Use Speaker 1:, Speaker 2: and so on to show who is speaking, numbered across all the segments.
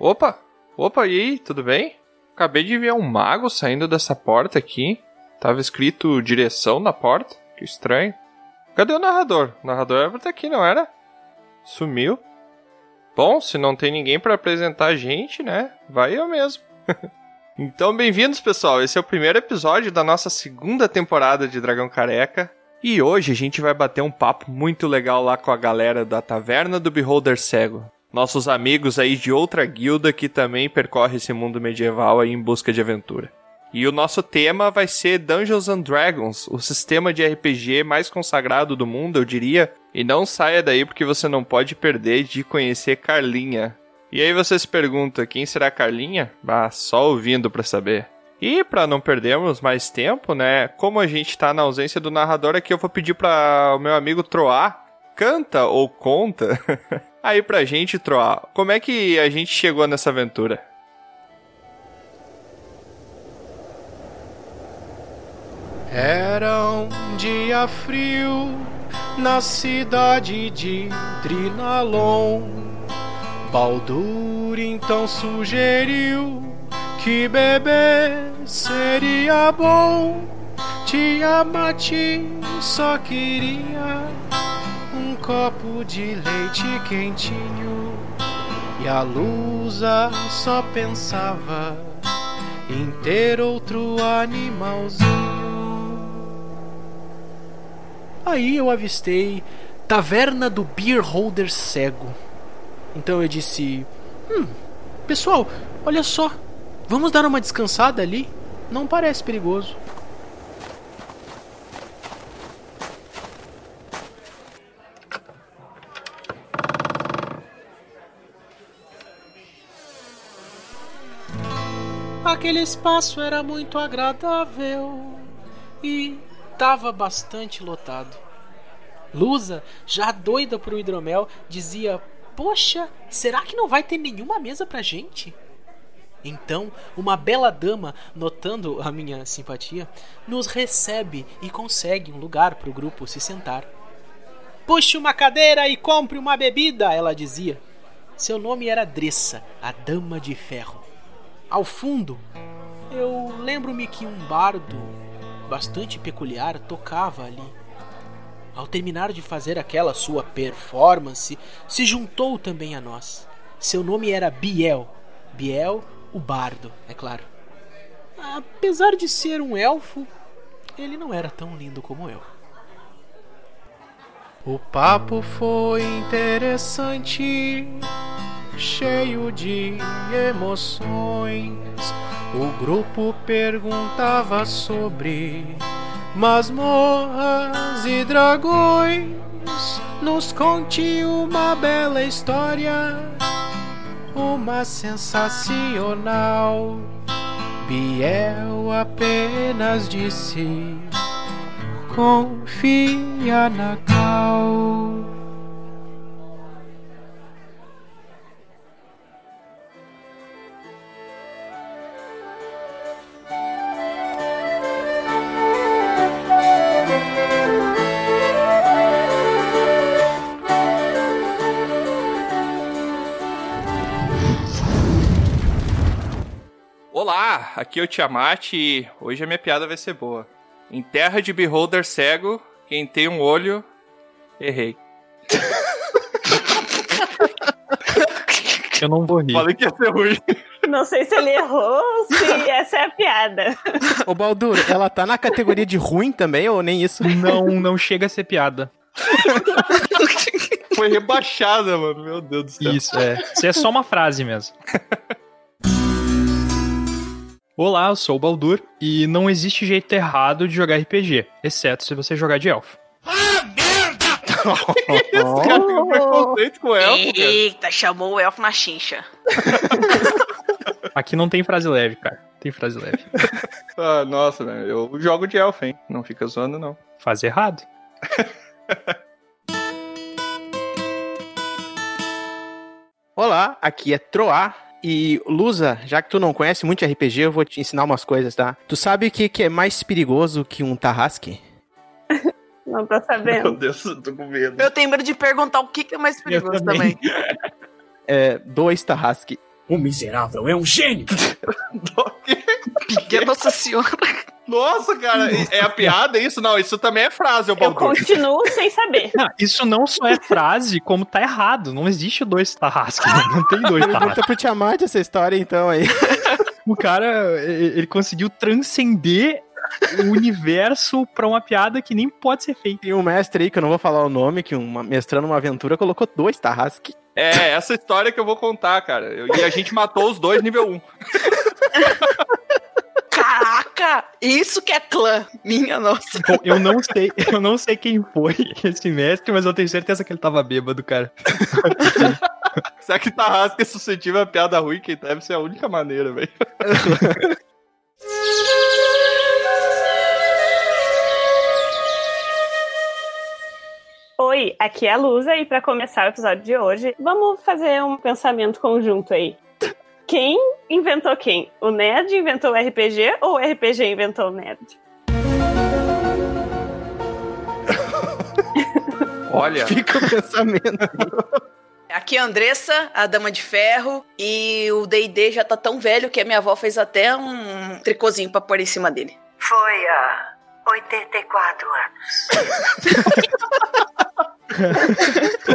Speaker 1: Opa! Opa, e aí, tudo bem? Acabei de ver um mago saindo dessa porta aqui. Tava escrito direção na porta. Que estranho. Cadê o narrador? O narrador era pra estar aqui, não era? Sumiu. Bom, se não tem ninguém para apresentar a gente, né? Vai eu mesmo. então, bem-vindos, pessoal. Esse é o primeiro episódio da nossa segunda temporada de Dragão Careca. E hoje a gente vai bater um papo muito legal lá com a galera da Taverna do Beholder Cego nossos amigos aí de outra guilda que também percorre esse mundo medieval aí em busca de aventura. E o nosso tema vai ser Dungeons and Dragons, o sistema de RPG mais consagrado do mundo, eu diria. E não saia daí porque você não pode perder de conhecer Carlinha. E aí você se pergunta, quem será Carlinha? Ah, só ouvindo para saber. E para não perdermos mais tempo, né? Como a gente tá na ausência do narrador aqui, eu vou pedir para o meu amigo Troar canta ou conta aí pra gente, Troa, como é que a gente chegou nessa aventura?
Speaker 2: Era um dia frio na cidade de Trinalon. Baldur então sugeriu que beber seria bom. Tiamat só queria copo de leite quentinho e a Lusa só pensava em ter outro animalzinho. Aí eu avistei Taverna do Beer Holder Cego. Então eu disse: Hum, pessoal, olha só, vamos dar uma descansada ali? Não parece perigoso. Aquele espaço era muito agradável e estava bastante lotado. Lusa, já doida pro hidromel, dizia: Poxa, será que não vai ter nenhuma mesa pra gente? Então, uma bela dama, notando a minha simpatia, nos recebe e consegue um lugar para o grupo se sentar. Puxe uma cadeira e compre uma bebida, ela dizia. Seu nome era Dressa, a Dama de Ferro. Ao fundo, eu lembro-me que um bardo bastante peculiar tocava ali. Ao terminar de fazer aquela sua performance, se juntou também a nós. Seu nome era Biel. Biel, o bardo, é claro. Apesar de ser um elfo, ele não era tão lindo como eu. O papo foi interessante cheio de emoções. O grupo perguntava sobre masmorras e dragões. Nos conte uma bela história, uma sensacional. Biel apenas disse: Confia na Cal.
Speaker 1: Olá, aqui é o Tiamat e hoje a minha piada vai ser boa. Em terra de beholder cego, quem tem um olho, errei.
Speaker 3: Eu não vou rir.
Speaker 1: Falei que ia ser ruim.
Speaker 4: Não sei se ele errou ou se essa é a piada.
Speaker 2: Ô Baldur, ela tá na categoria de ruim também ou nem isso?
Speaker 3: Não, não chega a ser piada.
Speaker 1: Foi rebaixada, mano. Meu Deus do céu.
Speaker 3: Isso, é. Isso é só uma frase mesmo. Olá, eu sou o Baldur e não existe jeito errado de jogar RPG, exceto se você jogar de elfo.
Speaker 1: Ah, merda! Esse cara tem um preconceito com o elfo, cara.
Speaker 4: Eita, chamou o elfo na chincha.
Speaker 3: Aqui não tem frase leve, cara. Tem frase leve.
Speaker 1: Ah, nossa, velho. Eu jogo de elfo, hein? Não fica zoando, não.
Speaker 3: Faz errado.
Speaker 2: Olá, aqui é Troar. E Lusa, já que tu não conhece muito RPG, eu vou te ensinar umas coisas, tá? Tu sabe o que, que é mais perigoso que um tarrasque?
Speaker 4: Não tô sabendo.
Speaker 1: Meu Deus, eu tô com medo.
Speaker 5: Eu tenho medo de perguntar o que, que é mais perigoso também.
Speaker 2: É dois tarrasque.
Speaker 5: O miserável é um gênio!
Speaker 6: Minha Nossa Senhora.
Speaker 1: Nossa, cara, é a piada isso? Não, isso também é frase,
Speaker 4: Eu
Speaker 1: Baldur.
Speaker 4: continuo sem saber.
Speaker 3: Não, isso não só é frase, como tá errado. Não existe dois Tarrasque. Não tem dois Tarrasque.
Speaker 7: Pergunta pro Tiamat essa história então aí.
Speaker 3: O cara, e- ele conseguiu transcender o universo pra uma piada que nem pode ser feita.
Speaker 7: Tem um mestre aí, que eu não vou falar o nome, que uma, mestrando uma aventura colocou dois Tarrasque.
Speaker 1: É, essa história que eu vou contar, cara. Eu- E a gente matou os dois nível 1.
Speaker 6: Caraca! Isso que é clã. Minha nossa.
Speaker 3: Bom, eu não sei, eu não sei quem foi esse mestre, mas eu tenho certeza que ele tava bêbado, cara.
Speaker 1: Será que Tarrasque é suscetível a piada ruim? Que deve ser a única maneira, velho.
Speaker 4: Oi, aqui é a Lusa e pra começar o episódio de hoje, vamos fazer um pensamento conjunto aí. Quem inventou quem? O nerd inventou o RPG ou o RPG inventou o nerd?
Speaker 1: Olha,
Speaker 7: Fica o pensamento.
Speaker 6: Aqui é a Andressa, a Dama de Ferro, e o D&D já tá tão velho que a minha avó fez até um tricôzinho pra pôr em cima dele.
Speaker 8: Foi há 84 anos.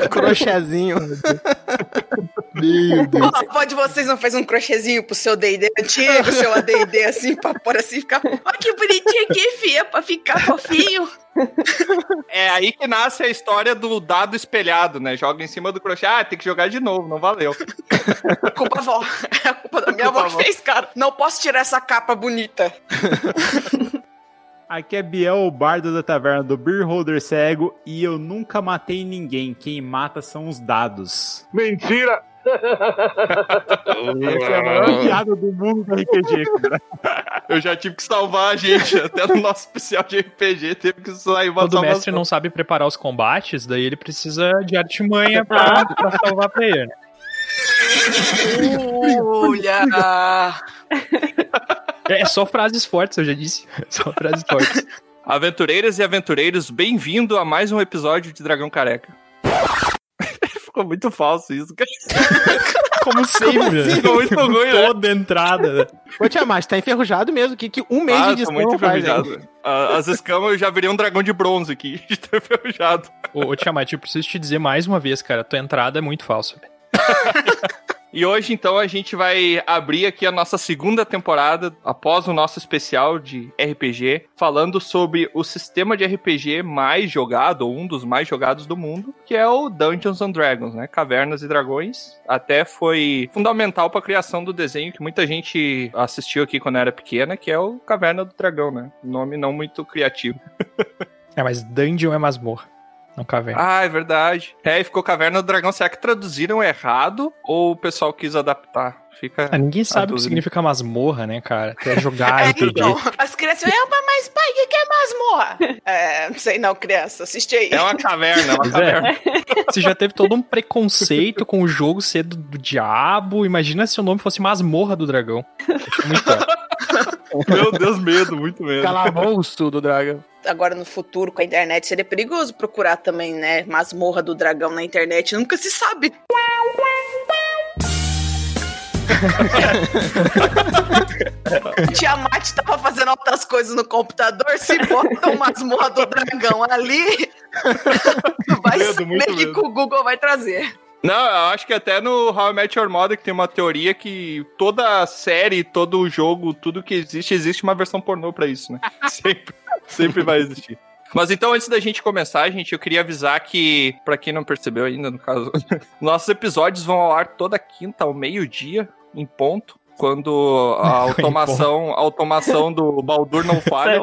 Speaker 7: Crochêzinho.
Speaker 3: Meu Deus.
Speaker 6: A avó de vocês não fez um crochêzinho pro seu D&D antigo, seu AD&D assim, pra pôr assim, ficar... Olha que bonitinho aqui, fia, pra ficar fofinho.
Speaker 1: é aí que nasce a história do dado espelhado, né? Joga em cima do crochê. Ah, tem que jogar de novo, não valeu.
Speaker 6: Culpa da avó. É a culpa da minha
Speaker 1: Culpa
Speaker 6: avó que fez, cara. Não posso tirar essa capa bonita.
Speaker 9: Aqui é Biel, o bardo da taverna do Beer Holder Cego, e eu nunca matei ninguém. Quem mata são os dados.
Speaker 10: Mentira!
Speaker 9: Essa é a maior piada do mundo do RPG, cara.
Speaker 1: Eu já tive que salvar a gente. Até no nosso especial de RPG teve que sair uma
Speaker 3: Quando o mestre não sabe preparar os combates, daí ele precisa de artimanha pra, pra salvar pra ele.
Speaker 6: Olha!
Speaker 3: É só frases fortes, eu já disse. Só frases fortes.
Speaker 1: Aventureiras e aventureiros, bem-vindo a mais um episódio de Dragão Careca. Ficou muito falso isso, cara.
Speaker 3: Como sempre.
Speaker 1: Ficou muito ruim, né?
Speaker 3: Toda entrada. né?
Speaker 7: Ô Tiamat, tá enferrujado mesmo. Que, que um mês
Speaker 1: Ah,
Speaker 7: de
Speaker 1: tô
Speaker 7: edição
Speaker 1: muito
Speaker 7: hein?
Speaker 1: enferrujado. Ah, As escamas eu já virei um dragão de bronze aqui, de ter enferrujado.
Speaker 3: Ô, ô Tiamat, eu preciso te dizer mais uma vez, cara, tua entrada é muito falsa. velho.
Speaker 1: E hoje, então, a gente vai abrir aqui a nossa segunda temporada, após o nosso especial de RPG, falando sobre o sistema de RPG mais jogado, ou um dos mais jogados do mundo, que é o Dungeons and Dragons, né? Cavernas e Dragões. Até foi fundamental para a criação do desenho que muita gente assistiu aqui quando era pequena, que é o Caverna do Dragão, né? Nome não muito criativo.
Speaker 3: É, mas dungeon é masmorra, caverna.
Speaker 1: Ah, é verdade. É, e ficou Caverna do Dragão. Será que traduziram errado ou o pessoal quis adaptar? Fica.
Speaker 3: Ah, ninguém sabe o que significa masmorra, né, cara? Que é jogar
Speaker 6: É,
Speaker 3: RPG.
Speaker 6: então, as crianças, é, mas pai, o que que é masmorra? É, não sei não, criança, assiste aí.
Speaker 1: É uma caverna, é uma
Speaker 3: é.
Speaker 1: caverna.
Speaker 3: Você já teve todo um preconceito com o jogo ser do, do diabo. Imagina se o nome fosse Masmorra do Dragão. Muito pior.
Speaker 1: Meu Deus, medo, muito medo.
Speaker 7: Calabouço do dragão.
Speaker 6: Agora no futuro, com a internet, seria perigoso procurar também, né, masmorra do dragão na internet, nunca se sabe. Tiamat tava fazendo outras coisas no computador, se bota uma masmorra do dragão ali, vai
Speaker 1: Medo,
Speaker 6: saber que
Speaker 1: medo.
Speaker 6: o Google vai trazer.
Speaker 1: Não, eu acho que até no How I Met Your Mother que tem uma teoria que toda série, todo jogo, tudo que existe, existe uma versão pornô pra isso, né? sempre, sempre vai existir. Mas então, antes da gente começar, gente, eu queria avisar que, pra quem não percebeu ainda, no caso, nossos episódios vão ao ar toda quinta ao meio-dia, em ponto. Quando a automação, a automação do Baldur não falha.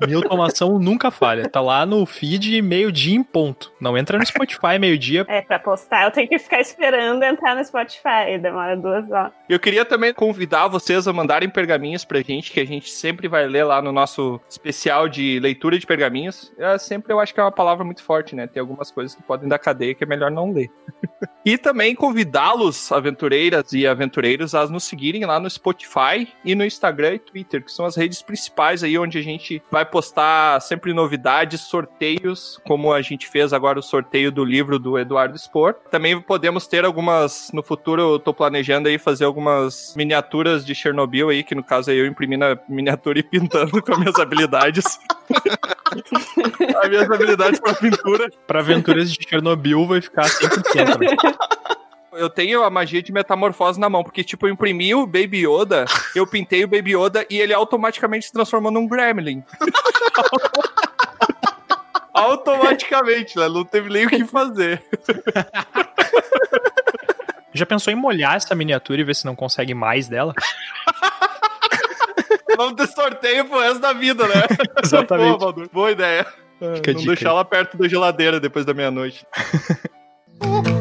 Speaker 3: Minha automação nunca falha. Tá lá no feed meio-dia em ponto. Não entra no Spotify meio-dia.
Speaker 4: É, pra postar eu tenho que ficar esperando entrar no Spotify. Demora duas horas.
Speaker 1: Eu queria também convidar vocês a mandarem pergaminhos pra gente, que a gente sempre vai ler lá no nosso especial de leitura de pergaminhos. É, sempre eu acho que é uma palavra muito forte, né? Tem algumas coisas que podem dar cadeia que é melhor não ler. E também convidá-los, aventureiras e aventureiros, a nos seguirem lá no Spotify e no Instagram e Twitter, que são as redes principais aí onde a gente vai postar sempre novidades, sorteios, como a gente fez agora o sorteio do livro do Eduardo Spor. Também podemos ter algumas, no futuro eu tô planejando aí fazer algumas miniaturas de Chernobyl aí, que no caso aí eu imprimi na miniatura e pintando com as minhas habilidades. as minhas habilidades pra pintura.
Speaker 3: Pra aventuras de Chernobyl vai ficar 100%. Né?
Speaker 1: Eu tenho a magia de metamorfose na mão, porque, tipo, eu imprimi o Baby Yoda, eu pintei o Baby Yoda e ele automaticamente se transformou num Gremlin. automaticamente, né? Não teve nem o que fazer.
Speaker 3: Já pensou em molhar essa miniatura e ver se não consegue mais dela?
Speaker 1: Vamos ter sorteio pro resto da vida, né?
Speaker 3: Exatamente.
Speaker 1: Boa, Valdur. Boa ideia.
Speaker 3: Fica a
Speaker 1: não
Speaker 3: dica
Speaker 1: deixar ela perto da geladeira depois da meia-noite.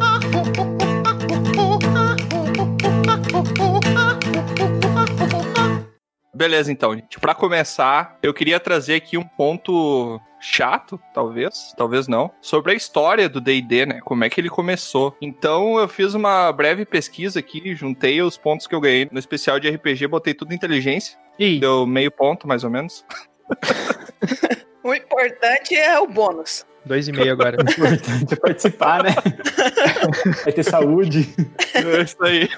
Speaker 1: Beleza, então, gente. Pra começar, eu queria trazer aqui um ponto chato, talvez, talvez não, sobre a história do D&D, né? Como é que ele começou. Então, eu fiz uma breve pesquisa aqui, juntei os pontos que eu ganhei no especial de RPG, botei tudo em inteligência,
Speaker 3: E
Speaker 1: deu meio ponto, mais ou menos.
Speaker 6: O importante é o bônus.
Speaker 3: Dois e meio agora.
Speaker 9: importante é participar, né? Vai ter saúde.
Speaker 1: É isso aí.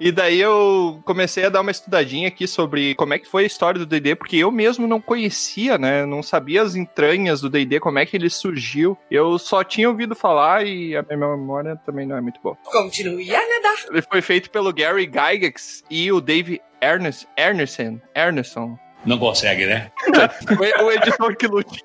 Speaker 1: E daí eu comecei a dar uma estudadinha aqui sobre como é que foi a história do D&D, porque eu mesmo não conhecia, né? Não sabia as entranhas do D&D, como é que ele surgiu. Eu só tinha ouvido falar e a minha memória também não é muito boa.
Speaker 6: Continue a nadar.
Speaker 1: Ele foi feito pelo Gary Gygax e o Dave Ernest, Erneson. Erneson.
Speaker 5: Não consegue, né?
Speaker 1: O editor que lute.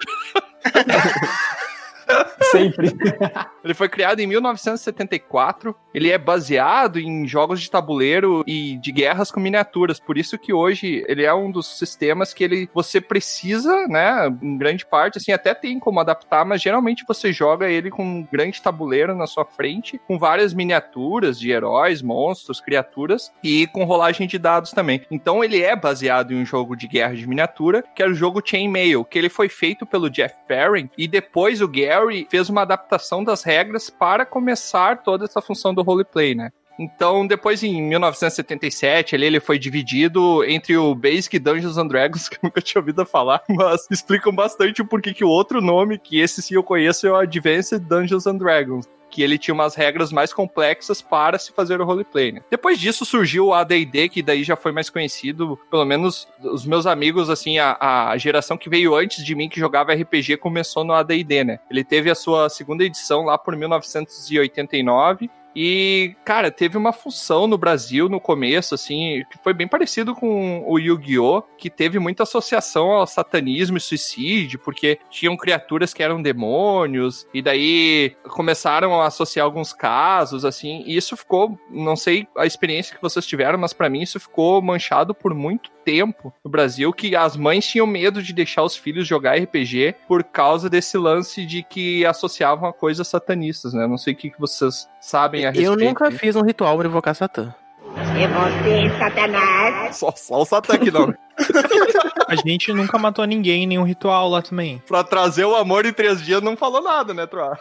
Speaker 9: Sempre.
Speaker 1: Ele foi criado em 1974. Ele é baseado em jogos de tabuleiro e de guerras com miniaturas. Por isso que hoje ele é um dos sistemas que ele você precisa, né, em grande parte, assim, até tem como adaptar, mas geralmente você joga ele com um grande tabuleiro na sua frente, com várias miniaturas de heróis, monstros, criaturas e com rolagem de dados também. Então ele é baseado em um jogo de guerra de miniatura, que era o jogo Chainmail, que ele foi feito pelo Jeff Perrin e depois o Gary fez uma adaptação das regras para começar toda essa função do roleplay, né? Então, depois em 1977, ali, ele foi dividido entre o Basic Dungeons and Dragons, que eu nunca tinha ouvido falar, mas explicam bastante o porquê que o outro nome, que esse sim eu conheço, é o Advanced Dungeons and Dragons que ele tinha umas regras mais complexas para se fazer o roleplay, né? Depois disso surgiu o AD&D, que daí já foi mais conhecido, pelo menos os meus amigos, assim, a, a geração que veio antes de mim que jogava RPG começou no AD&D, né? Ele teve a sua segunda edição lá por 1989 e, cara, teve uma função no Brasil no começo, assim, que foi bem parecido com o Yu-Gi-Oh!, que teve muita associação ao satanismo e suicídio, porque tinham criaturas que eram demônios, e daí começaram a associar alguns casos, assim, e isso ficou, não sei a experiência que vocês tiveram, mas para mim isso ficou manchado por muito tempo no Brasil, que as mães tinham medo de deixar os filhos jogar RPG por causa desse lance de que associavam a coisas satanistas, né? Não sei o que vocês sabem a respeito.
Speaker 7: Eu nunca fiz um ritual pra invocar Satã.
Speaker 8: É você, Satanás.
Speaker 1: Só, só o Satã aqui não.
Speaker 3: A gente nunca matou ninguém em nenhum ritual lá também.
Speaker 1: pra trazer o amor em três dias não falou nada, né, Troa?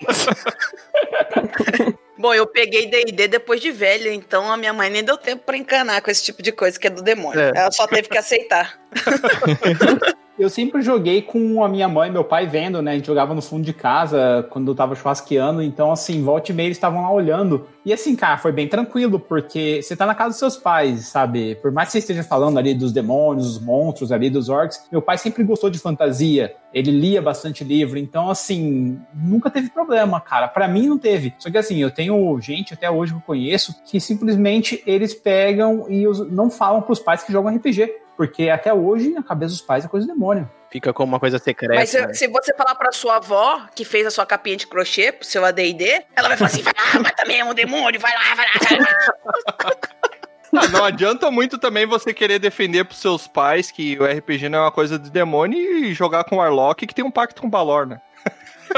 Speaker 6: Bom, eu peguei D&D depois de velha, então a minha mãe nem deu tempo pra encanar com esse tipo de coisa que é do demônio.
Speaker 7: É.
Speaker 6: Ela só teve que aceitar.
Speaker 9: Eu sempre joguei com a minha mãe e meu pai vendo, né? A gente jogava no fundo de casa quando eu tava churrasqueando. Então, assim, volta e meia eles estavam lá olhando. E assim, cara, foi bem tranquilo, porque você tá na casa dos seus pais, sabe? Por mais que você esteja falando ali dos demônios, dos monstros ali, dos orcs, meu pai sempre gostou de fantasia. Ele lia bastante livro. Então, assim, nunca teve problema, cara. Pra mim não teve. Só que assim, eu tenho gente até hoje que eu conheço que simplesmente eles pegam e não falam pros pais que jogam RPG. Porque até hoje, a cabeça dos pais é coisa do demônio.
Speaker 7: Fica como uma coisa secreta.
Speaker 6: Mas se, se você falar pra sua avó, que fez a sua capinha de crochê pro seu AD&D, ela vai falar assim, vai lá, mata mesmo o demônio, vai lá, vai lá, vai lá.
Speaker 1: Ah, não adianta muito também você querer defender pros seus pais que o RPG não é uma coisa de demônio e jogar com o Warlock que tem um pacto com o Balor, né?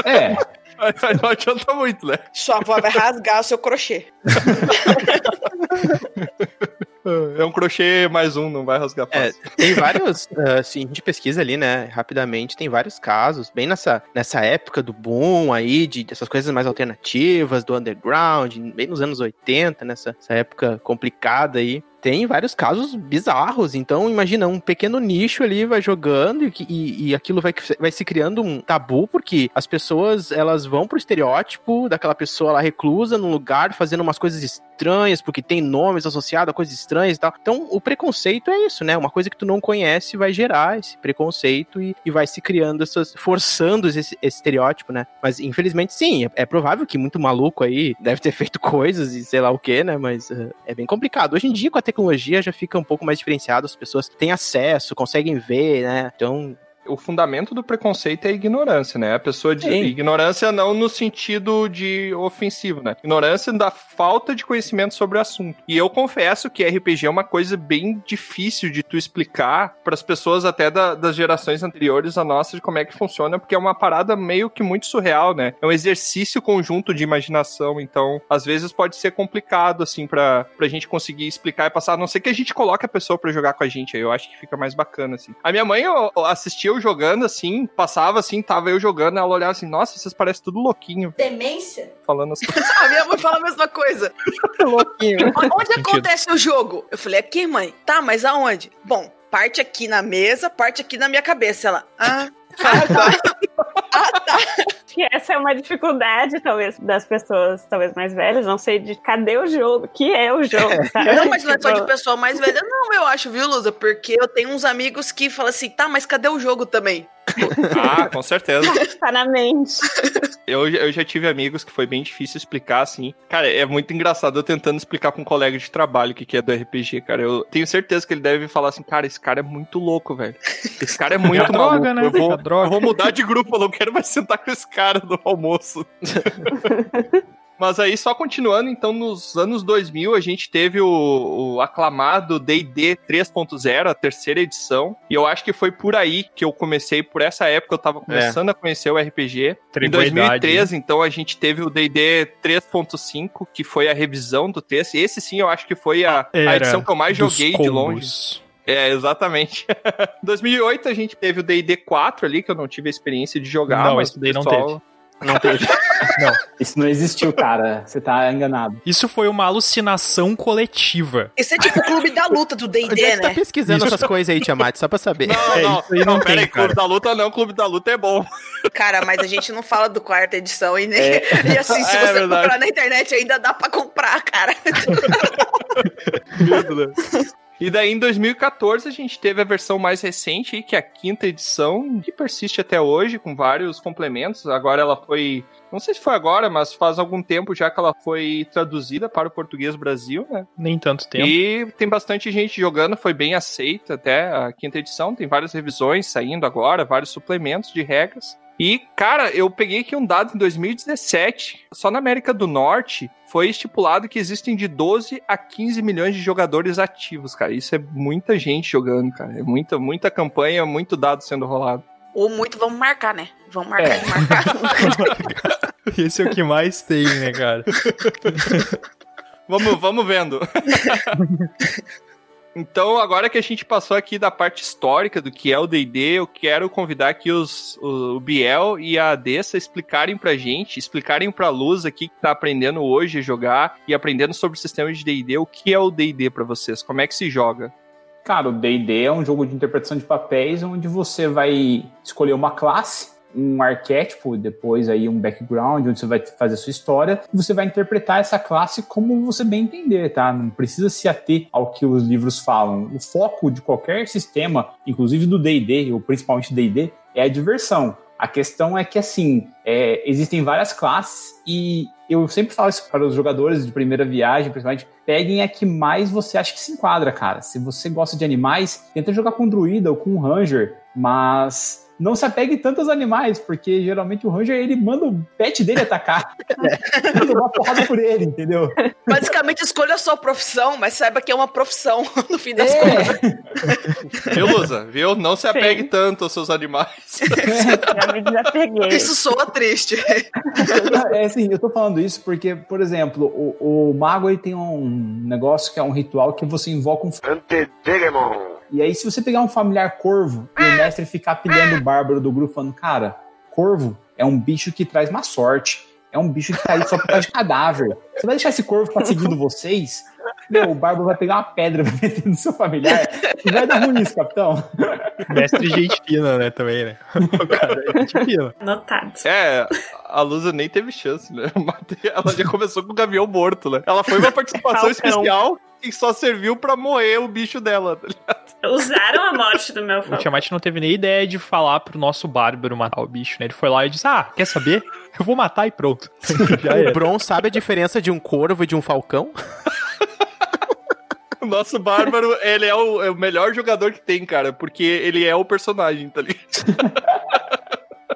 Speaker 9: É,
Speaker 1: Não adianta muito, né?
Speaker 6: Sua avó vai rasgar o seu crochê.
Speaker 1: É um crochê mais um, não vai rasgar
Speaker 7: É,
Speaker 1: fácil.
Speaker 7: tem vários, assim, a gente pesquisa ali, né, rapidamente, tem vários casos, bem nessa, nessa época do boom aí, de, dessas coisas mais alternativas, do underground, bem nos anos 80, nessa essa época complicada aí. Tem vários casos bizarros, então imagina, um pequeno nicho ali vai jogando e, e, e aquilo vai, vai se criando um tabu, porque as pessoas, elas vão pro estereótipo daquela pessoa lá reclusa num lugar, fazendo umas coisas estranhas, porque tem nomes associados a coisas estranhas e tal. Então, o preconceito é isso, né? Uma coisa que tu não conhece vai gerar esse preconceito e, e vai se criando essas. forçando esse, esse estereótipo, né? Mas, infelizmente, sim, é, é provável que muito maluco aí deve ter feito coisas e sei lá o que, né? Mas eh, é bem complicado. Hoje em dia, com a tecnologia, já fica um pouco mais diferenciado, as pessoas têm acesso, conseguem ver, né? Então,
Speaker 1: O fundamento do preconceito é a ignorância, né? A pessoa de
Speaker 7: Sim.
Speaker 1: ignorância não no sentido de ofensivo, né? Ignorância da falta de conhecimento sobre o assunto. E eu confesso que RPG é uma coisa bem difícil de tu explicar para as pessoas até da- das gerações anteriores a nossa de como é que funciona, porque é uma parada meio que muito surreal, né? É um exercício conjunto de imaginação, então às vezes pode ser complicado assim pra, pra gente conseguir explicar e passar, a não ser que a gente coloque a pessoa pra jogar com a gente, aí eu acho que fica mais bacana assim. A minha mãe assistia eu jogando assim, passava assim, tava eu jogando, ela olhava assim, nossa, vocês parecem tudo louquinho,
Speaker 6: Demência?
Speaker 1: falando assim.
Speaker 6: A minha mãe fala a mesma coisa.
Speaker 7: louquinho.
Speaker 6: Onde acontece o jogo? Eu falei, aqui, mãe. Tá, mas aonde? Bom, parte aqui na mesa, parte aqui na minha cabeça. Ela, ah, ah, tá. ah, tá.
Speaker 4: Acho que essa é uma dificuldade, talvez, das pessoas, talvez mais velhas, não sei de cadê o jogo, o que é o jogo, sabe?
Speaker 6: Não, mas não é só de
Speaker 4: Tipo,
Speaker 6: pessoa mais velha, não, eu acho, viu, Lusa? Porque eu tenho uns amigos que falam assim, tá, mas cadê o jogo também?
Speaker 1: Ah, com certeza.
Speaker 4: Tá na mente.
Speaker 1: Eu, eu já tive amigos que foi bem difícil explicar, assim. Cara, é muito engraçado eu tentando explicar pra um colega de trabalho o que, que é do RPG, cara. Eu tenho certeza que ele deve falar assim, cara, esse cara é muito louco, velho. Esse cara é muito
Speaker 3: droga,
Speaker 1: maluco.
Speaker 3: né?
Speaker 1: Eu vou,
Speaker 3: A droga.
Speaker 1: eu vou mudar de grupo, eu não quero mais sentar com esse cara no almoço. Mas aí, só continuando, então, nos anos 2000, a gente teve o, o aclamado D&D 3.0, a terceira edição. E eu acho que foi por aí que eu comecei, por essa época eu tava começando a conhecer o RPG. Em
Speaker 3: Entregou a idade,
Speaker 1: 2013, então, a gente teve o D&D 3.5, que foi a revisão do texto. Esse sim, eu acho que foi a, a
Speaker 3: Era
Speaker 1: edição que eu mais joguei de longe. É, exatamente. Em 2008 a gente teve o D&D 4 ali, que eu não tive a experiência de jogar,
Speaker 3: Não,
Speaker 1: mas
Speaker 3: esse daí
Speaker 1: o
Speaker 3: não
Speaker 1: pessoal-
Speaker 7: Não teve.
Speaker 9: Isso não existiu, cara. Você tá enganado.
Speaker 3: Isso foi uma alucinação coletiva.
Speaker 6: Esse é tipo o clube da luta do
Speaker 7: Onde é
Speaker 6: D&D,
Speaker 7: que tu tá
Speaker 6: né?
Speaker 7: pesquisando
Speaker 3: Isso.
Speaker 7: essas coisas aí, Tiamat? Só pra saber.
Speaker 1: Não,
Speaker 3: É,
Speaker 1: não,
Speaker 3: isso
Speaker 1: não,
Speaker 3: não
Speaker 1: pera
Speaker 3: tem,
Speaker 1: aí, Clube da Luta não, Clube da Luta é bom.
Speaker 6: Cara, mas a gente não fala do quarta edição e, nem... e assim, se
Speaker 1: É
Speaker 6: você
Speaker 1: verdade.
Speaker 6: comprar na internet ainda dá pra comprar, cara.
Speaker 1: E daí em 2014 a gente teve a versão mais recente, que é a quinta edição, que persiste até hoje, com vários complementos. Agora ela foi. Não sei se foi agora, mas faz algum tempo já que ela foi traduzida para o português Brasil, né?
Speaker 3: Nem tanto tempo.
Speaker 1: E tem bastante gente jogando, foi bem aceita até a quinta edição. Tem várias revisões saindo agora, vários suplementos de regras. E, cara, eu peguei aqui um dado em 2017. Só na América do Norte foi estipulado que existem de 12 a 15 milhões de jogadores ativos, cara. Isso é muita gente jogando, cara. É muita, muita campanha, muito dado sendo rolado.
Speaker 6: Ou muito, vamos marcar, né? Vamos marcar,
Speaker 9: É.
Speaker 6: marcar.
Speaker 3: Esse é o que mais tem, né, cara?
Speaker 1: Vamos, vamos vendo. Então, agora que a gente passou aqui da parte histórica do que é o D&D, eu quero convidar aqui os, o, o Biel e a Adessa explicarem pra gente, explicarem pra Luz aqui que tá aprendendo hoje a jogar e aprendendo sobre o sistema de D&D, o que é o D&D pra vocês, como é que se joga.
Speaker 9: Cara, o D&D é um jogo de interpretação de papéis onde você vai escolher uma classe, um arquétipo, depois aí um background, onde você vai fazer a sua história, e você vai interpretar essa classe como você bem entender, tá? Não precisa se ater ao que os livros falam. O foco de qualquer sistema, inclusive do D&D, ou principalmente D&D, é a diversão. A questão é que, assim, é, existem várias classes e eu sempre falo isso para os jogadores de primeira viagem, principalmente, peguem a que mais você acha que se enquadra, cara. Se você gosta de animais, tenta jogar com um druida ou com um ranger, mas não se apegue tanto aos animais, porque geralmente o Ranger ele manda o pet dele atacar. É. tomar porrada por ele, entendeu?
Speaker 6: Basicamente, escolha a sua profissão, mas saiba que é uma profissão, no fim das
Speaker 9: É.
Speaker 6: contas.
Speaker 1: Viu, Lusa? Viu? Não se apegue
Speaker 4: Sim.
Speaker 1: tanto aos seus animais.
Speaker 4: Já me desapeguei.
Speaker 6: Isso soa triste.
Speaker 9: É assim, eu tô falando isso porque, por exemplo, o, o mago ele tem um negócio que é um ritual que você invoca um. E aí, se você pegar um familiar corvo e o mestre ficar pilhando o bárbaro do grupo falando, cara, corvo é um bicho que traz má sorte. É um bicho que tá aí só por causa de cadáver. Você vai deixar esse corvo ficar seguindo vocês? Meu, o bárbaro vai pegar uma pedra e vai meter no seu familiar. E vai dar ruim isso, capitão.
Speaker 3: Mestre gente fina, né, também, né? O cara é gente fina.
Speaker 4: Notado.
Speaker 1: É, a Lusa nem teve chance, né? Ela já começou com o gavião morto, né? Ela foi uma participação especial e só serviu pra moer o bicho dela. tá ligado?
Speaker 4: Usaram a morte do meu
Speaker 3: O
Speaker 4: favor.
Speaker 3: Tiamat não teve nem ideia de falar pro nosso bárbaro matar o bicho, né? Ele foi lá e disse: Ah, quer saber? Eu vou matar e pronto. Já
Speaker 7: O. Bron sabe a diferença de um corvo e de um falcão?
Speaker 1: O nosso Bárbaro, ele é o, é o melhor jogador que tem, cara, porque ele é o personagem, tá ligado?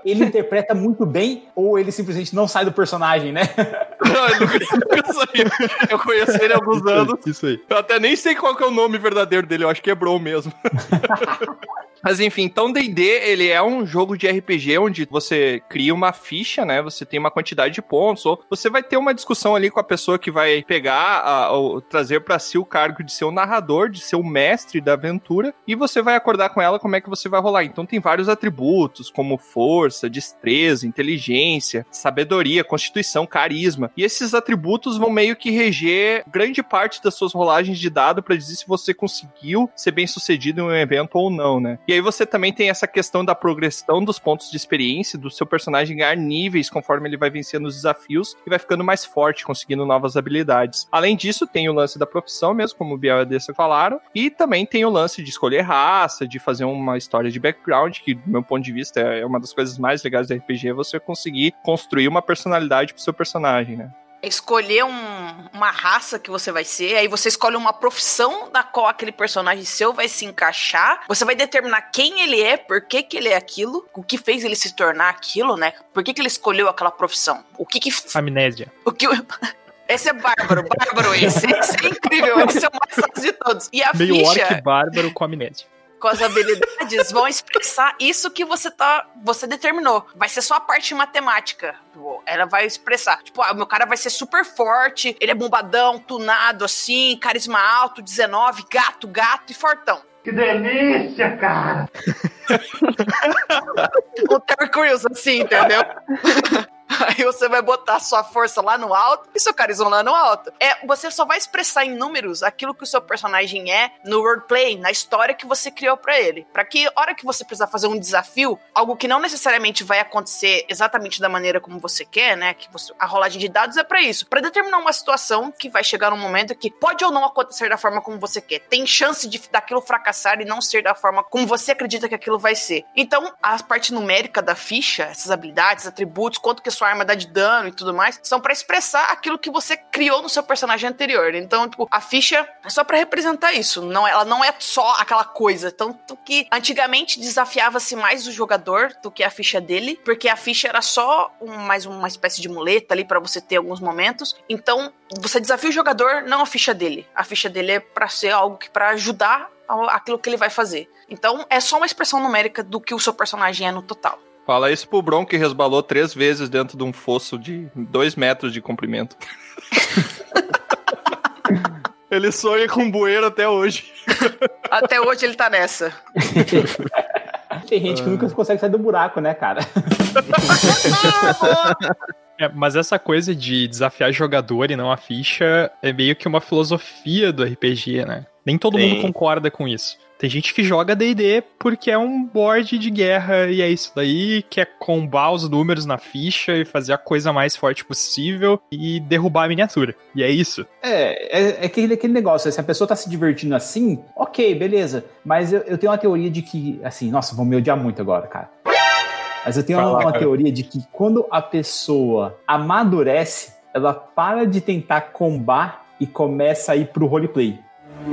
Speaker 9: Ele interpreta muito bem ou ele simplesmente não sai do personagem, né?
Speaker 1: Não, ele nunca saiu. Eu conheço ele há alguns anos.
Speaker 3: Isso aí.
Speaker 1: Eu até nem sei qual que é o nome verdadeiro dele, eu acho que é Bron mesmo. Mas enfim, então D&D, ele é um jogo de RPG onde você cria uma ficha, né? Você tem uma quantidade de pontos, ou você vai ter uma discussão ali com a pessoa que vai pegar, a- ou trazer pra si o cargo de ser o narrador, de ser o mestre da aventura, e você vai acordar com ela como é que você vai rolar. Então tem vários atributos, como força, destreza, inteligência, sabedoria, constituição, carisma. E esses atributos vão meio que reger grande parte das suas rolagens de dado pra dizer se você conseguiu ser bem sucedido em um evento ou não, né? E aí você também tem essa questão da progressão dos pontos de experiência, do seu personagem ganhar níveis conforme ele vai vencendo os desafios e vai ficando mais forte, conseguindo novas habilidades. Além disso, tem o lance da profissão mesmo, como o Biel e a Dessa falaram, e também tem o lance de escolher raça, de fazer uma história de background, que do meu ponto de vista é uma das coisas mais legais do RPG, é você conseguir construir uma personalidade pro seu personagem, né?
Speaker 6: Escolher um- uma raça que você vai ser, aí você escolhe uma profissão na qual aquele personagem seu vai se encaixar. Você vai determinar quem ele é, por que, que ele é aquilo, o que fez ele se tornar aquilo, né? Por que, que ele escolheu aquela profissão? O que que.
Speaker 3: Amnésia.
Speaker 6: O que esse é bárbaro, bárbaro esse. Esse é incrível, esse é o mais fácil de todos. E a
Speaker 3: Meio
Speaker 6: ficha
Speaker 3: orc bárbaro com amnésia.
Speaker 6: Com as habilidades vão expressar isso que você tá, você determinou. Vai ser só a parte matemática. Ela vai expressar. Tipo, ah, meu cara vai ser super forte, ele é bombadão, tunado assim, carisma alto, 19, gato, gato e fortão.
Speaker 8: Que delícia, cara!
Speaker 6: O Terry Crews, assim, entendeu? Aí você vai botar sua força lá no alto e seu carisma lá no alto. É, você só vai expressar em números aquilo que o seu personagem é no wordplay, na história que você criou pra ele. Pra que, hora que você precisar fazer um desafio, algo que não necessariamente vai acontecer exatamente da maneira como você quer, né? Que você- a rolagem de dados é pra isso, Pra determinar uma situação que vai chegar num momento que pode ou não acontecer da forma como você quer. Tem chance de daquilo fracassar e não ser da forma como você acredita que aquilo vai ser. Então, a parte numérica da ficha, essas habilidades, atributos, quanto que sua arma dá de dano e tudo mais, são pra expressar aquilo que você criou no seu personagem anterior. Então, tipo, a ficha é só pra representar isso. Não, ela não é só aquela coisa. Tanto que antigamente desafiava-se mais o jogador do que a ficha dele, porque a ficha era só um- mais uma espécie de muleta ali pra você ter alguns momentos. Então, você desafia o jogador, não a ficha dele. A ficha dele é pra ser algo que para ajudar aquilo que ele vai fazer. Então, é só uma expressão numérica do que o seu personagem é no total.
Speaker 1: Fala isso pro Bron que resbalou três vezes dentro de um fosso de dois metros de comprimento. Ele sonha com bueiro até hoje.
Speaker 6: Até hoje ele tá nessa.
Speaker 9: Tem gente que nunca consegue sair do buraco, né, cara?
Speaker 3: É, mas essa coisa de desafiar jogador e não a ficha é meio que uma filosofia do RPG, né? Nem todo
Speaker 7: Sim.
Speaker 3: mundo concorda com isso. Tem gente que joga D&D porque é um board de guerra e é isso daí, quer combar os números na ficha e fazer a coisa mais forte possível e derrubar a miniatura. E é isso.
Speaker 9: É, é, é aquele, aquele negócio, se a pessoa tá se divertindo assim, ok, beleza. Mas eu, eu tenho uma teoria de que, assim, nossa, vão me odiar muito agora, cara. Mas eu tenho
Speaker 3: Fala,
Speaker 9: uma, uma teoria de que quando a pessoa amadurece, ela para de tentar combar e começa a ir pro roleplay.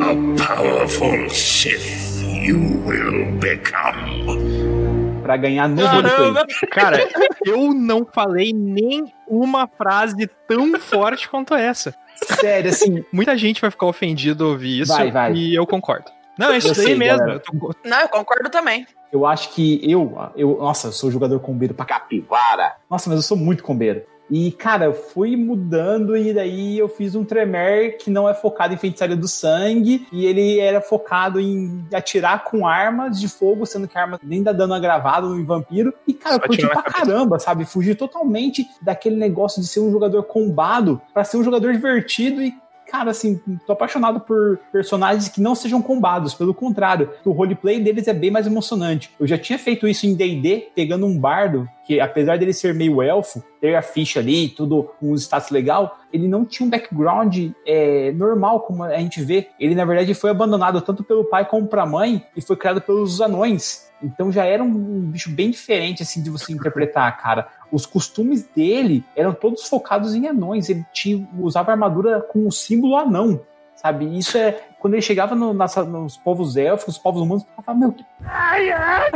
Speaker 5: A powerful Sith you will become.
Speaker 9: pra ganhar no
Speaker 1: Caramba!
Speaker 9: roleplay.
Speaker 3: Cara, eu não falei nem uma frase tão forte quanto essa.
Speaker 9: Sério, assim,
Speaker 3: Muita gente vai ficar ofendido ao ouvir isso
Speaker 9: Vai, vai.
Speaker 3: e eu concordo. Não, é isso
Speaker 9: sei,
Speaker 3: mesmo.
Speaker 9: galera.
Speaker 3: Eu tô-
Speaker 6: Não, eu concordo também.
Speaker 9: eu acho que eu, eu. Nossa, eu sou jogador combeiro pra capivara. Nossa, mas eu sou muito combeiro. E, cara, eu fui mudando e daí eu fiz um Tremere que não é focado em feitiçaria do sangue e ele era focado em atirar com armas de fogo, sendo que a arma nem dá dano agravado em vampiro. E, cara, eu curti pra
Speaker 3: cabeça.
Speaker 9: caramba, sabe? Fugir totalmente daquele negócio de ser um jogador combado pra ser um jogador divertido e Cara, assim, tô apaixonado por personagens que não sejam combados, pelo contrário, o roleplay deles é bem mais emocionante. Eu já tinha feito isso em D&D, pegando um bardo, que apesar dele ser meio elfo, ter a ficha ali, tudo um status legal, ele não tinha um background é, normal, como a gente vê. Ele, na verdade, foi abandonado tanto pelo pai como pra mãe, e foi criado pelos anões. Então já era um bicho bem diferente, assim, de você interpretar, cara. Os costumes dele eram todos focados em anões. Ele tinha, usava armadura com o símbolo anão, sabe? Isso é. Quando ele chegava no- nos povos élficos, os povos humanos, ele falava, meu, que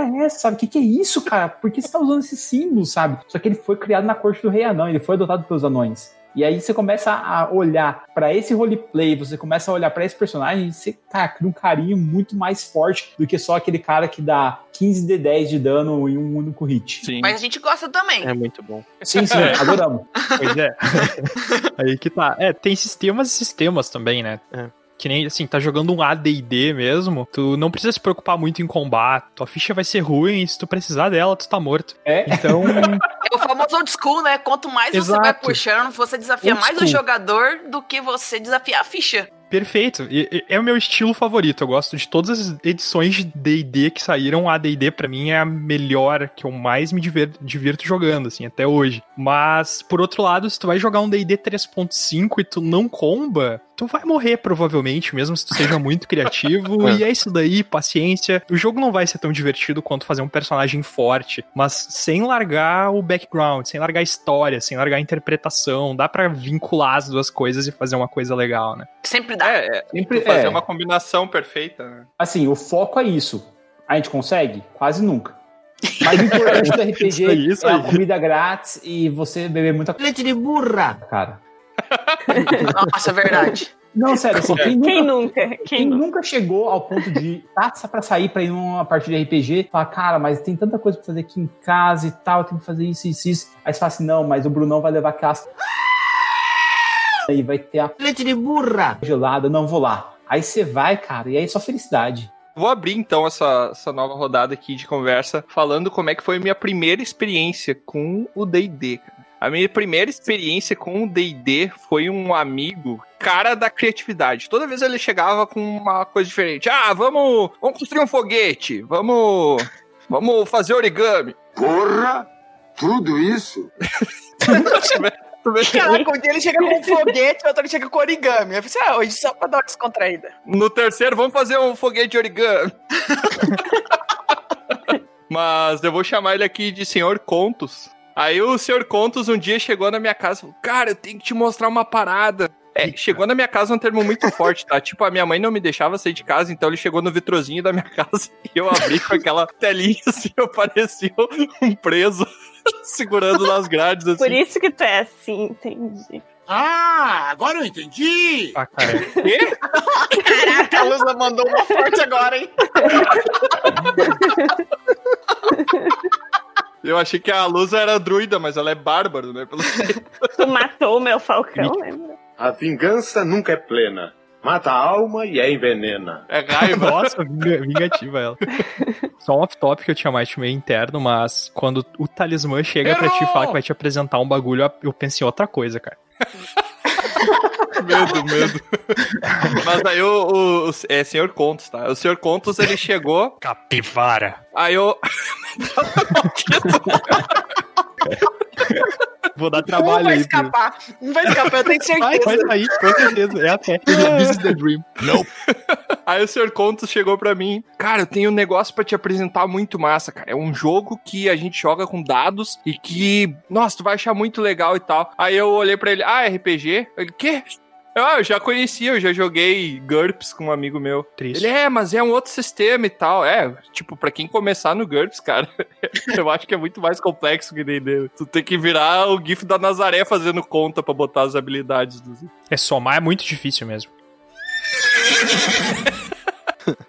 Speaker 9: é essa, sabe? O que, que é isso, cara? Por que você tá usando esse símbolo, sabe? Só que ele foi criado na corte do rei anão, ele foi adotado pelos anões. E aí você começa a olhar pra esse roleplay, você começa a olhar pra esse personagem e você, cara, cria um carinho muito mais forte do que só aquele cara que dá 15 de 10 de dano em um único hit.
Speaker 1: Sim.
Speaker 6: Mas a gente gosta também.
Speaker 7: É muito bom.
Speaker 9: Sim, sim, adoramos.
Speaker 3: Pois é. Aí que tá. É, tem sistemas e sistemas também, né?
Speaker 7: É.
Speaker 3: Que nem, assim, tá jogando um AD&D mesmo, tu não precisa se preocupar muito em combate, tua ficha vai ser ruim e se tu precisar dela, tu tá morto.
Speaker 9: É,
Speaker 3: Então,
Speaker 6: É o famoso old school, né? Quanto mais você
Speaker 3: Exato.
Speaker 6: vai puxando, você desafia
Speaker 3: Old
Speaker 6: mais o
Speaker 3: school.
Speaker 6: jogador do que você desafiar a ficha.
Speaker 3: Perfeito. E- e- é o meu estilo favorito, eu gosto de todas as edições de D&D que saíram, a AD&D pra mim é a melhor, que eu mais me diver- divirto jogando, assim, até hoje. Mas, por outro lado, se tu vai jogar um D&D 3.5 e tu não comba, tu vai morrer provavelmente, mesmo se tu seja muito criativo. e é isso daí, paciência. O jogo não vai ser tão divertido quanto fazer um personagem forte, mas sem largar o background, sem largar a história, sem largar a interpretação. Dá pra vincular as duas coisas e fazer uma coisa legal, né?
Speaker 6: Sempre dá.
Speaker 1: É, é
Speaker 9: sempre
Speaker 1: fazer
Speaker 9: é.
Speaker 1: uma combinação perfeita, né?
Speaker 9: Assim, o foco é isso. A gente consegue? Quase nunca. Mas o importante do RPG
Speaker 3: Isso aí, isso
Speaker 9: é a comida grátis e você beber muita
Speaker 8: Leite de burra.
Speaker 9: cara.
Speaker 6: Nossa, é verdade.
Speaker 9: Não, sério, assim, quem nunca,
Speaker 4: Quem nunca?
Speaker 9: quem
Speaker 4: Quem nunca?
Speaker 9: chegou ao ponto de taça pra sair pra ir numa partida de RPG, fala, cara, mas tem tanta coisa pra fazer aqui em casa e tal, tem que fazer isso, isso, isso. Aí você fala assim, não, mas o Brunão vai levar casca. Aí vai ter a
Speaker 8: Leite de burra.
Speaker 9: gelada, não vou lá. Aí você vai, cara, e aí é só felicidade.
Speaker 1: Vou abrir então essa, essa nova rodada aqui de conversa falando como é que foi a minha primeira experiência com o D&D. cara. A minha primeira experiência com o D&D foi um amigo cara da criatividade. Toda vez ele chegava com uma coisa diferente. Ah, vamos, vamos construir um foguete. Vamos, vamos fazer origami.
Speaker 8: Porra! Tudo isso?
Speaker 6: Caraca, um dia ele chega com um foguete, o outro ele chega com origami. Eu pensei, ah, hoje só pra dar uma descontraída.
Speaker 1: No terceiro, vamos fazer um foguete de origami. Mas eu vou chamar ele aqui de Senhor Contos. Aí o Senhor Contos um dia chegou na minha casa e falou: Cara, eu tenho que te mostrar uma parada. É, chegou na minha casa um termo muito forte, tá? Tipo, a minha mãe não me deixava sair de casa, então ele chegou no vitrozinho da minha casa e eu abri com aquela telinha assim, eu parecia um preso segurando nas grades assim.
Speaker 4: Por isso que tu é assim, entendi.
Speaker 8: Ah, agora eu entendi.
Speaker 3: Ah, cara.
Speaker 6: Caraca, a Lusa mandou uma forte agora, hein?
Speaker 1: Eu achei que a Luz era druida, mas ela é bárbaro, né? Pelo.
Speaker 4: Tu matou o meu falcão, lembra?
Speaker 5: A vingança nunca é plena. Mata a alma e a envenena.
Speaker 1: É raiva.
Speaker 3: Nossa, vinga- vingativa ela. Só um off-top que eu tinha mais meio interno, mas quando o talismã chega pra te falar que vai te apresentar um bagulho, eu penso em outra coisa, cara.
Speaker 1: medo, medo. Mas aí o, o, o- é Senhor Contos, tá? O Senhor Contos, ele chegou,
Speaker 3: Capivara.
Speaker 1: aí eu...
Speaker 3: Vou dar
Speaker 6: Um
Speaker 3: trabalho
Speaker 6: vai
Speaker 3: aí.
Speaker 6: escapar. Um vai escapar, eu tenho
Speaker 3: Vai, vai
Speaker 6: certeza.
Speaker 3: sair, com certeza. É a fé. This is the dream.
Speaker 1: Aí o Senhor Contos chegou pra mim, cara, eu tenho um negócio pra te apresentar muito massa, cara. É um jogo que a gente joga com dados e que, nossa, tu vai achar muito legal e tal. Aí eu olhei pra ele, ah, RPG? Ele, quê? Ah, eu já conhecia, eu já joguei GURPS com um amigo meu.
Speaker 3: Triste.
Speaker 1: Ele é, mas é um outro sistema e tal. É, tipo, pra quem começar no GURPS, cara, eu acho que é muito mais complexo que D&D. Tu tem que virar o GIF da Nazaré fazendo conta pra botar as habilidades.
Speaker 3: É somar é muito difícil mesmo.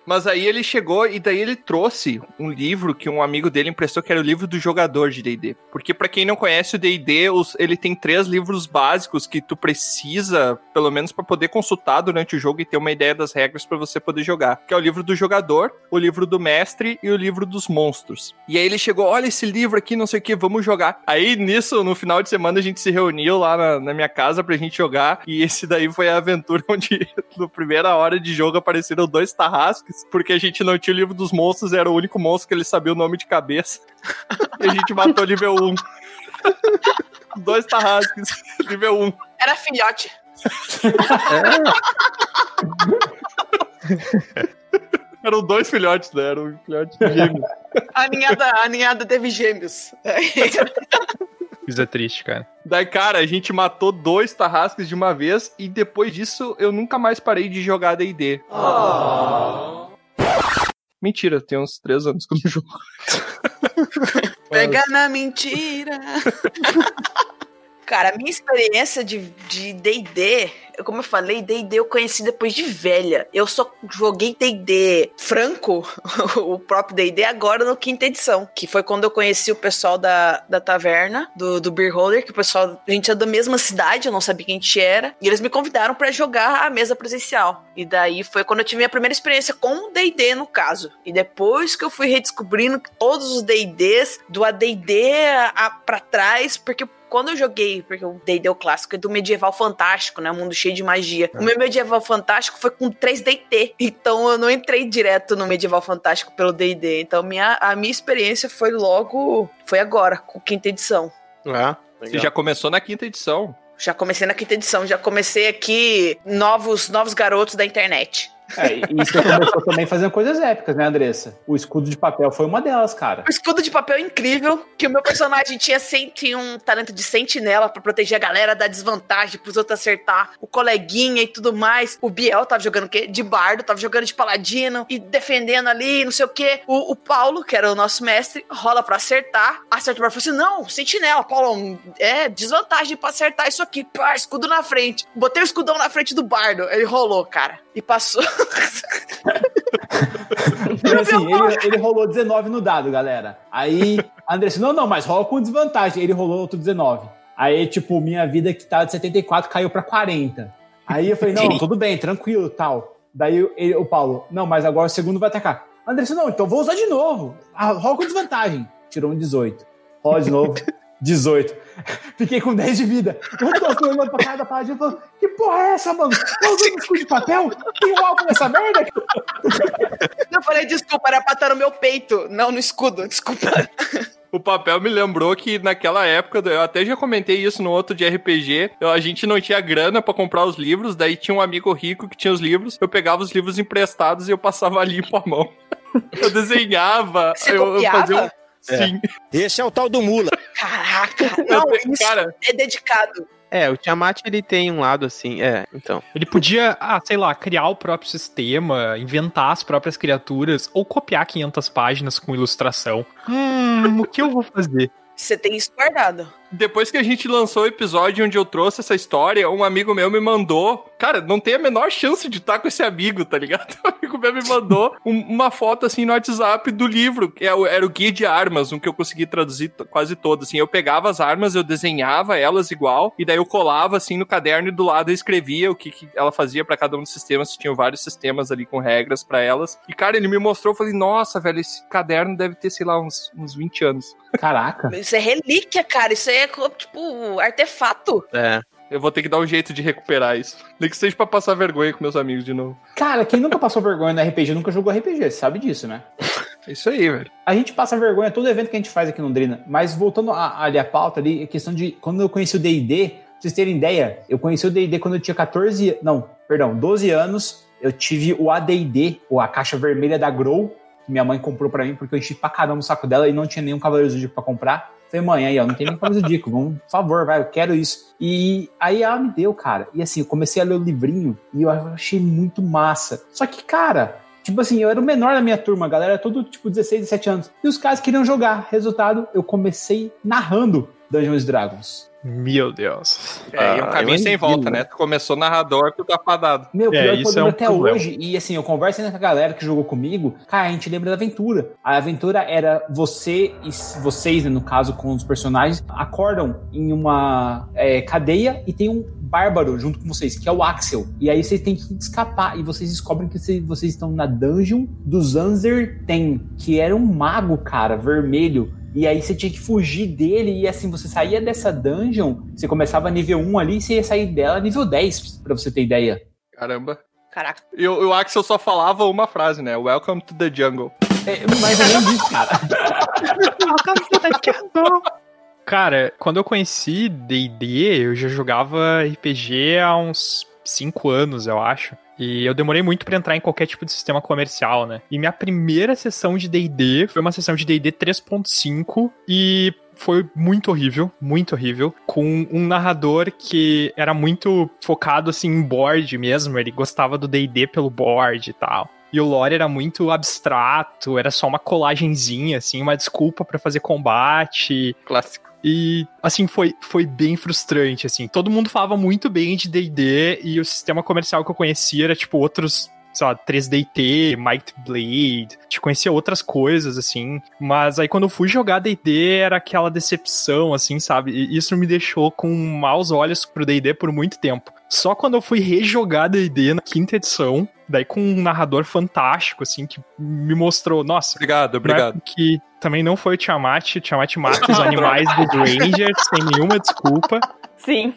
Speaker 1: Mas aí ele chegou e daí ele trouxe um livro que um amigo dele emprestou, que era o livro do jogador de D&D. Porque pra quem não conhece o D&D, ele tem três livros básicos que tu precisa, pelo menos pra poder consultar durante o jogo e ter uma ideia das regras pra você poder jogar. Que é o livro do jogador, o livro do mestre e o livro dos monstros. E aí ele chegou, olha esse livro aqui, não sei o que, vamos jogar. Aí nisso, no final de semana, a gente se reuniu lá na, na minha casa pra gente jogar. E esse daí foi a aventura onde, na primeira hora de jogo, apareceram dois porque a gente não tinha o livro dos monstros, era o único monstro que ele sabia o nome de cabeça. E a gente matou nível 1. Dois tarrasques, nível 1.
Speaker 6: Era filhote.
Speaker 1: Eram dois filhotes, né? Era um filhote gêmeo.
Speaker 6: A ninhada, a ninhada teve gêmeos.
Speaker 3: Isso é triste, cara.
Speaker 1: Daí, cara, a gente matou dois tarrasques de uma vez e depois disso eu nunca mais parei de jogar D&D. Mentira, tem uns três anos que eu não jogo.
Speaker 6: Pega na mentira. Cara, a minha experiência de D&D, como eu falei, D&D eu conheci depois de velha. Eu só joguei D&D franco, o próprio D&D, agora no quinta edição. Que foi quando eu conheci o pessoal da, da taverna, do, do Beer Holder, que o pessoal, a gente é da mesma cidade, eu não sabia quem a gente era. E eles me convidaram pra jogar a mesa presencial. E daí foi quando eu tive minha primeira experiência com D&D, no caso. E depois que eu fui redescobrindo todos os D&Ds, do AD&D a- a- pra trás, porque quando eu joguei, porque o D&D é o clássico, é do medieval fantástico, né? Um mundo cheio de magia. O meu medieval fantástico foi com 3DT. Então eu não entrei direto no medieval fantástico pelo D&D. Então minha, a minha experiência foi logo... Foi agora, com quinta edição.
Speaker 7: Ah,
Speaker 1: Você já começou na quinta edição.
Speaker 6: Já comecei na quinta edição. Já comecei aqui novos, novos garotos da internet.
Speaker 9: É, e você começou também fazendo coisas épicas, né, Andressa? O escudo de papel foi uma delas, cara.
Speaker 6: O escudo de papel é incrível, que o meu personagem tinha, tinha um talento de sentinela pra proteger a galera da desvantagem, pros outros acertar, o coleguinha e tudo mais. O Biel tava jogando o quê? De bardo, tava jogando de paladino e defendendo ali, não sei o quê. O, o Paulo, que era o nosso mestre, rola pra acertar, acerta o bardo fala assim, não, sentinela, Paulo, é desvantagem pra acertar isso aqui. Pá, escudo na frente. Botei o escudão na frente do bardo, ele rolou, cara, e passou.
Speaker 9: E assim, ele, ele rolou 19 no dado, galera. Aí, a Andressa, não, não, mas rola com desvantagem. Ele rolou outro 19. Aí, tipo, minha vida que tava de 74 caiu pra 40. Aí eu falei, não, tudo bem, tranquilo, tal. Daí ele- o Paulo, não, mas agora o segundo vai atacar. Andressa, não, então vou usar de novo. Ah, rola com desvantagem. Tirou um 18. Rola de novo. 18. Fiquei com 10 de vida. Eu tô assim, olhando pra cara da paladina e falando, que porra é essa, mano? Tá usando escudo de papel? Tem um alvo nessa merda?
Speaker 6: Eu falei, desculpa, era pra estar no meu peito, não no escudo, desculpa.
Speaker 1: O papel me lembrou que naquela época, eu até já comentei isso no outro de RPG, eu- a gente não tinha grana pra comprar os livros, daí tinha um amigo rico que tinha os livros, eu pegava os livros emprestados e eu passava limpo a mão. Eu desenhava,
Speaker 6: Você
Speaker 1: eu, eu
Speaker 6: copiava?
Speaker 1: fazia um... Sim.
Speaker 8: Esse é o tal do mula.
Speaker 6: Caraca, não, isso
Speaker 1: cara,
Speaker 6: é dedicado.
Speaker 7: É, o Tiamat ele tem um lado assim, é, então.
Speaker 3: Ele podia, ah, sei lá, criar o próprio sistema, inventar as próprias criaturas, ou copiar 500 páginas com ilustração. Hum, o que eu vou fazer?
Speaker 6: Você tem isso guardado.
Speaker 1: Depois que a gente lançou o episódio onde eu trouxe essa história, um amigo meu me mandou. Cara, não tem a menor chance de estar com esse amigo, tá ligado? Um amigo meu me mandou um- uma foto assim no WhatsApp do livro, que é o- era o guia de armas, um que eu consegui traduzir quase todo. Assim, eu pegava as armas, eu desenhava elas igual, e daí eu colava assim no caderno e do lado eu escrevia o que, que ela fazia pra cada um dos sistemas. Tinham vários sistemas ali com regras pra elas. E, cara, ele me mostrou, eu falei, nossa, velho, esse caderno deve ter, sei lá, uns, uns 20 anos.
Speaker 9: Caraca.
Speaker 6: Isso é relíquia, cara. Isso aí é tipo artefato.
Speaker 7: É.
Speaker 1: Eu vou ter que dar um jeito de recuperar isso. Nem que seja pra passar vergonha com meus amigos de novo.
Speaker 9: Cara, quem nunca passou vergonha no RPG nunca jogou RPG, você sabe disso, né?
Speaker 1: É isso aí, velho.
Speaker 9: A gente passa vergonha todo evento que a gente faz aqui no Londrina, mas voltando a- ali a pauta ali, a questão de quando eu conheci o D&D, pra vocês terem ideia, eu conheci o D&D quando eu tinha 14, não, perdão, 12 anos, eu tive o AD&D, ou a caixa vermelha da Grow, que minha mãe comprou pra mim porque eu enchi pra caramba o saco dela e não tinha nenhum Cavaleiro do Zodíaco pra comprar. Falei, mãe, aí, ó, não tem nem como dico, vamos, por favor, vai, eu quero isso. E aí ela me deu, cara. E assim, eu comecei a ler o livrinho e eu achei muito massa. Só que, cara, tipo assim, eu era o menor da minha turma, galera era todo tipo 16, 17 anos. E os caras queriam jogar. Resultado, eu comecei narrando Dungeons Dragons.
Speaker 3: Meu Deus.
Speaker 1: É, e um
Speaker 3: Ah,
Speaker 1: caminho sem volta,
Speaker 3: entendo.
Speaker 1: né? Tu começou narrador, tu tá fadado.
Speaker 9: Meu,
Speaker 3: É,
Speaker 9: pior que eu
Speaker 3: isso é um
Speaker 9: até
Speaker 3: problema.
Speaker 9: hoje. E assim, eu converso ainda com a galera que jogou comigo. Cara, a gente lembra da aventura. A aventura era você e vocês, né, no caso, com os personagens, acordam em uma é, cadeia e tem um bárbaro junto com vocês, que é o Axel. E aí vocês têm que escapar. E vocês descobrem que vocês, vocês estão na dungeon do Zanzer Ten, que era um mago, cara, vermelho. E aí você tinha que fugir dele, e assim, você saía dessa dungeon, você começava nível 1 ali, e você ia sair dela nível 10, pra você ter ideia.
Speaker 1: Caramba.
Speaker 6: Caraca.
Speaker 1: E o, o Axel só falava uma frase, né? Welcome to the jungle.
Speaker 9: É, mais ou menos isso, cara.
Speaker 3: Cara, quando eu conheci D&D, eu já jogava RPG há uns 5 anos, eu acho. E eu demorei muito pra entrar em qualquer tipo de sistema comercial, né? E minha primeira sessão de D&D foi uma sessão de D&D 3.5 e foi muito horrível, muito horrível, com um narrador que era muito focado assim em board mesmo, ele gostava do D&D pelo board e tal. E o lore era muito abstrato, era só uma colagenzinha, assim, uma desculpa pra fazer combate.
Speaker 1: Clássico.
Speaker 3: E, assim, foi, foi bem frustrante, assim. Todo mundo falava muito bem de D&D e o sistema comercial que eu conhecia era, tipo, outros, sei lá, 3DT, Might Blade, te conhecia outras coisas, assim. Mas aí quando eu fui jogar D&D era aquela decepção, assim, sabe? E isso me deixou com maus olhos pro D&D por muito tempo. Só quando eu fui rejogar D&D na quinta edição, daí com um narrador fantástico, assim, que me mostrou, nossa...
Speaker 1: Obrigado, obrigado.
Speaker 3: Que também não foi o Tiamat, o Tiamat mata os animais dos Rangers sem nenhuma desculpa.
Speaker 4: Sim.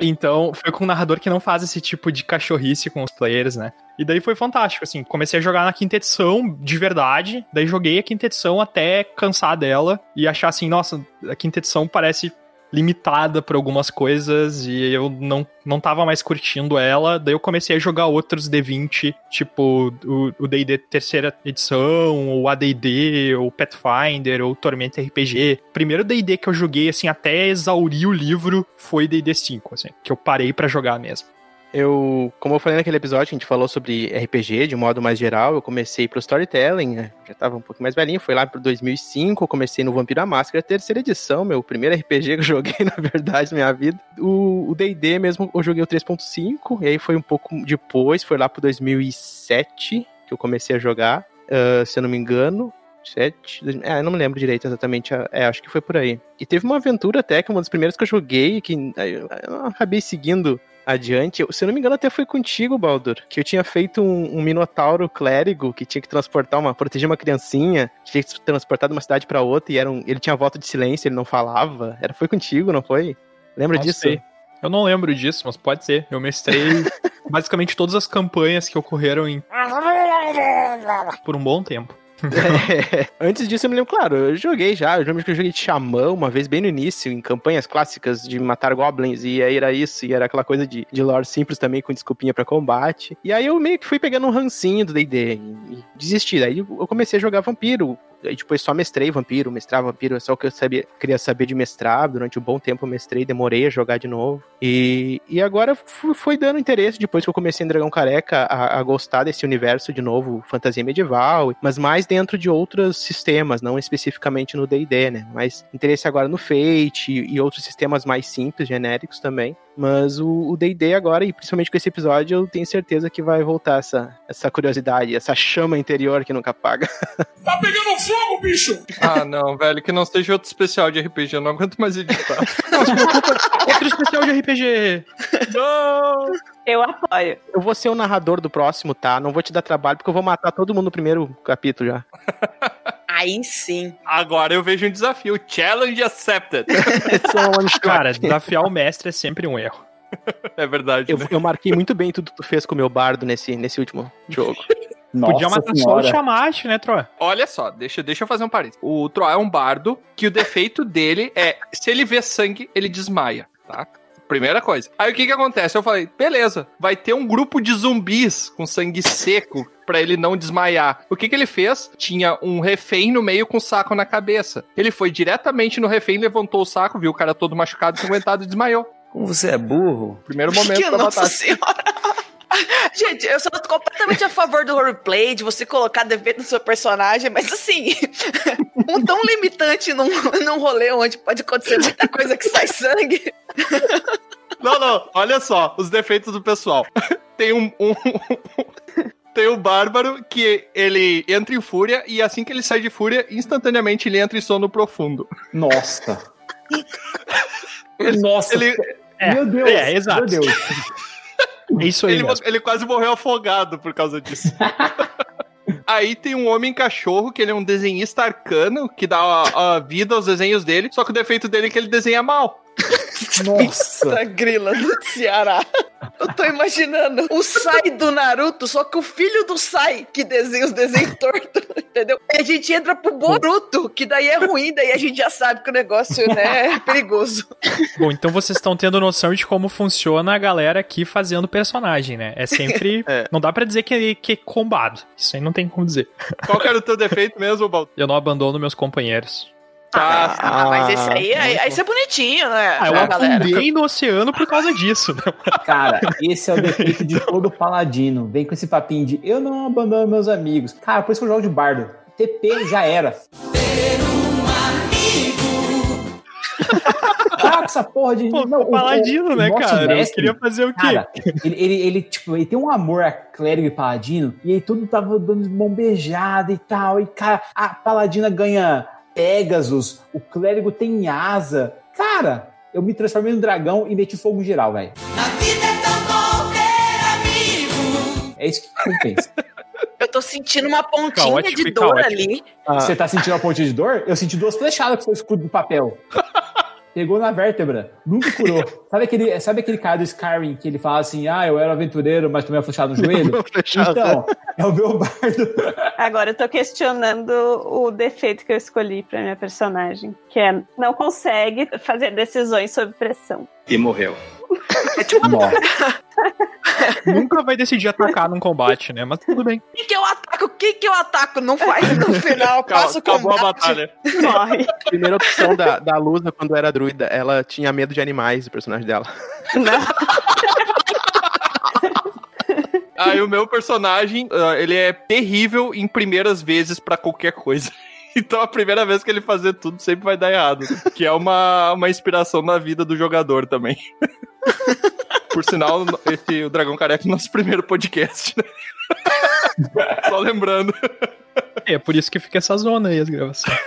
Speaker 3: Então, foi com um narrador que não faz esse tipo de cachorrice com os players, né? E daí foi fantástico, assim. Comecei a jogar na quinta edição, de verdade. Daí joguei a quinta edição até cansar dela e achar assim, nossa, a quinta edição parece limitada por algumas coisas e eu não, não tava mais curtindo ela. Daí eu comecei a jogar outros D20, tipo o D&D terceira edição, o AD&D, ou Pathfinder, ou Tormenta RPG. Primeiro D&D que eu joguei, assim, até exaurir o livro foi D&D 5, assim, que eu parei pra jogar mesmo.
Speaker 7: Eu, como eu falei naquele episódio, a gente falou sobre RPG de modo mais geral, eu comecei pro storytelling, né? já tava um pouco mais velhinho, foi lá pro 2005, eu comecei no Vampiro à Máscara, terceira edição, meu primeiro RPG que eu joguei, na verdade, na minha vida. O D&D mesmo, eu joguei o 3.5, e aí foi um pouco depois, foi lá pro 2007 que eu comecei a jogar, ah, se eu não me engano. 7, é, não me lembro direito exatamente, é, acho que foi por aí. E teve uma aventura até, que é uma das primeiras que eu joguei, que eu acabei seguindo adiante. Se eu não me engano, até foi contigo, Baldur, que eu tinha feito um, um minotauro clérigo que tinha que transportar uma, proteger uma criancinha, que tinha que transportar de uma cidade pra outra e era um, ele tinha voto de silêncio, ele não falava. Era foi contigo, não foi? Lembra
Speaker 3: Não
Speaker 7: disso?
Speaker 3: sei. Eu não lembro disso, mas pode ser. Eu mestrei basicamente todas as campanhas que ocorreram em... por um bom tempo.
Speaker 7: Antes disso, eu me lembro, claro, eu joguei já. Eu lembro que eu joguei de xamã uma vez bem no início, em campanhas clássicas de matar goblins, e aí era isso, e era aquela coisa de, de lore simples também, com desculpinha pra combate. E aí eu meio que fui pegando um rancinho do DD e desisti. Daí eu comecei a jogar vampiro. Aí depois só mestrei vampiro, mestrar vampiro, é só o que eu sabia, queria saber de mestrar. Durante um bom tempo eu mestrei, demorei a jogar de novo. E, e agora foi dando interesse, depois que eu comecei em Dragão Careca, a, a gostar desse universo de novo, fantasia medieval, mas mais dentro de outros sistemas, não especificamente no D&D, né? Mas interesse agora no Fate e, e outros sistemas mais simples, genéricos também. Mas o D&D agora, e principalmente com esse episódio, eu tenho certeza que vai voltar essa, essa curiosidade, essa chama interior que nunca apaga.
Speaker 8: Tá pegando fogo, bicho!
Speaker 1: Ah, não, velho, que não seja outro especial de RPG, eu não aguento mais editar.
Speaker 3: Outro especial de RPG!
Speaker 1: não!
Speaker 4: Eu apoio.
Speaker 7: Eu vou ser o narrador do próximo, tá? Não vou te dar trabalho, porque eu vou matar todo mundo no primeiro capítulo já.
Speaker 6: Aí sim.
Speaker 1: Agora eu vejo um desafio. Challenge accepted.
Speaker 3: Cara, desafiar o mestre é sempre um erro.
Speaker 1: É verdade.
Speaker 7: Eu,
Speaker 1: né?
Speaker 7: eu marquei muito bem tudo que tu fez com o meu bardo nesse, nesse último jogo.
Speaker 9: Nossa
Speaker 3: Podia matar
Speaker 9: senhora.
Speaker 3: só o Tiamat, né, Troa?
Speaker 1: Olha só, deixa, deixa eu fazer um parênteses. O Troy é um bardo que o defeito dele é se ele vê sangue, ele desmaia, tá? Primeira coisa. Aí o que que acontece? Eu falei, beleza, vai ter um grupo de zumbis com sangue seco pra ele não desmaiar. O que que ele fez? Tinha um refém no meio com um saco na cabeça. Ele foi diretamente no refém, levantou o saco, viu o cara todo machucado, ensanguentado e desmaiou.
Speaker 10: Como você é burro.
Speaker 1: Primeiro momento
Speaker 6: Que
Speaker 1: pra
Speaker 6: nossa
Speaker 1: matar.
Speaker 6: senhora. Gente, eu sou completamente a favor do roleplay, de você colocar defeito no seu personagem, mas assim, um tão limitante num, num rolê onde pode acontecer muita coisa que sai sangue.
Speaker 1: Não, não, olha só, os defeitos do pessoal. Tem um. um- Tem o Bárbaro que ele entra em fúria e assim que ele sai de fúria, instantaneamente ele entra em sono profundo.
Speaker 9: Nossa. Nossa.
Speaker 1: Ele,
Speaker 3: É,
Speaker 9: Meu Deus.
Speaker 3: é, exato.
Speaker 9: Meu Deus.
Speaker 3: É isso aí
Speaker 1: ele, ele quase morreu afogado por causa disso. Aí tem um homem cachorro, que ele é um desenhista arcano, que dá a, a vida aos desenhos dele, só que o defeito dele é que ele desenha mal.
Speaker 9: Nossa.
Speaker 6: Da grila do Ceará. Eu tô imaginando o Sai do Naruto, só que o filho do Sai que desenha os desenhos tortos, entendeu? E a gente entra pro Boruto, que daí é ruim, daí a gente já sabe que o negócio né, é perigoso.
Speaker 3: Bom, então vocês estão tendo noção de como funciona a galera aqui fazendo personagem, né? É sempre.
Speaker 7: É.
Speaker 3: Não dá pra dizer que, que é combado. Isso aí não tem como dizer.
Speaker 1: Qual que era o teu defeito mesmo, Baldo?
Speaker 3: Eu não abandono meus companheiros.
Speaker 1: Tá,
Speaker 6: Ah, mas esse aí,
Speaker 7: Ah,
Speaker 6: aí,
Speaker 7: muito
Speaker 6: aí isso é bonitinho, né?
Speaker 3: Ah, eu
Speaker 6: a galera.
Speaker 3: afundei no oceano por causa disso, né?
Speaker 9: Cara, esse é o defeito de todo paladino. Vem com esse papinho de eu não abandono meus amigos. Cara, por isso que eu jogo de bardo. TP já era. Ah, com essa porra de.
Speaker 3: Pô,
Speaker 9: não, o-
Speaker 3: paladino,
Speaker 9: o-
Speaker 3: né,
Speaker 9: o nosso
Speaker 3: cara? Eu
Speaker 9: mestre,
Speaker 3: queria fazer o quê?
Speaker 9: Cara, ele, ele, ele, tipo, ele tem um amor a clérigo e paladino, e aí tudo tava dando mão beijada e tal, e cara, a paladina ganha Pegasus, o clérigo tem asa. Cara, eu me transformei no dragão e meti fogo em geral, velho. É isso que compensa.
Speaker 6: Eu tô sentindo uma pontinha
Speaker 3: Caótico
Speaker 6: de dor
Speaker 3: caótico.
Speaker 6: ali.
Speaker 9: Você tá sentindo a pontinha de dor? Eu senti duas flechadas com seu escudo de papel. Pegou na vértebra, nunca curou. Sabe aquele, sabe aquele cara do Skyrim que ele fala assim: Ah, eu era aventureiro, mas tomei uma flechada no joelho? Então, é o meu bardo.
Speaker 4: Agora eu tô questionando o defeito que eu escolhi pra minha personagem, que é não consegue fazer decisões sob pressão.
Speaker 10: E morreu.
Speaker 6: É tipo.
Speaker 3: Nunca vai decidir atacar num combate, né? Mas tudo bem.
Speaker 6: quem que eu ataco? Quem que eu ataco? Não faz no final, passa o
Speaker 1: Acabou a
Speaker 6: combate.
Speaker 1: batalha.
Speaker 4: Morre.
Speaker 7: Primeira opção da, da Lusa quando era druida, ela tinha medo de animais, o personagem dela.
Speaker 1: Aí o meu personagem, ah, ele é terrível em primeiras vezes pra qualquer coisa. Então a primeira vez que ele fazer tudo sempre vai dar errado. Que é uma, uma inspiração na vida do jogador também. Por sinal, esse, o Dragão Careca é o nosso primeiro podcast, né? Só lembrando.
Speaker 3: É por isso que fica essa zona aí, as gravações.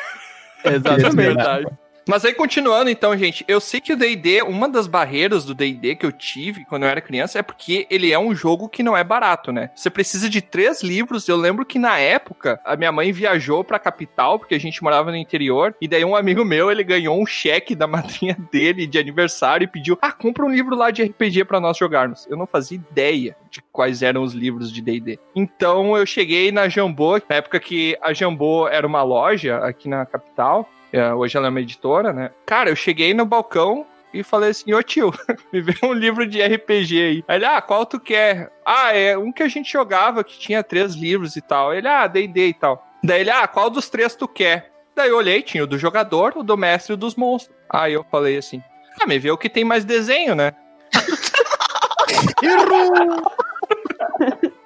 Speaker 1: É verdade. Mas aí, continuando, então, gente, eu sei que o D&D, uma das barreiras do D&D que eu tive quando eu era criança é porque ele é um jogo que não é barato, né? Você precisa de três livros. Eu lembro que na época, a minha mãe viajou pra capital, porque a gente morava no interior, e daí um amigo meu, ele ganhou um cheque da madrinha dele de aniversário e pediu, ah, compra um livro lá de RPG pra nós jogarmos. Eu não fazia ideia de quais eram os livros de D&D. Então, eu cheguei na Jambô, na época que a Jambô era uma loja aqui na capital, hoje ela é uma editora, né? Cara, eu cheguei no balcão e falei assim, ô tio, me vê um livro de RPG aí. Aí ele, ah, qual tu quer? Ah, é um que a gente jogava, que tinha três livros e tal. Ele, ah, D&D e tal. Daí ele, ah, qual dos três tu quer? Daí eu olhei, tinha o do jogador, o do mestre e o dos monstros. Aí eu falei assim, ah, me vê o que tem mais desenho, né?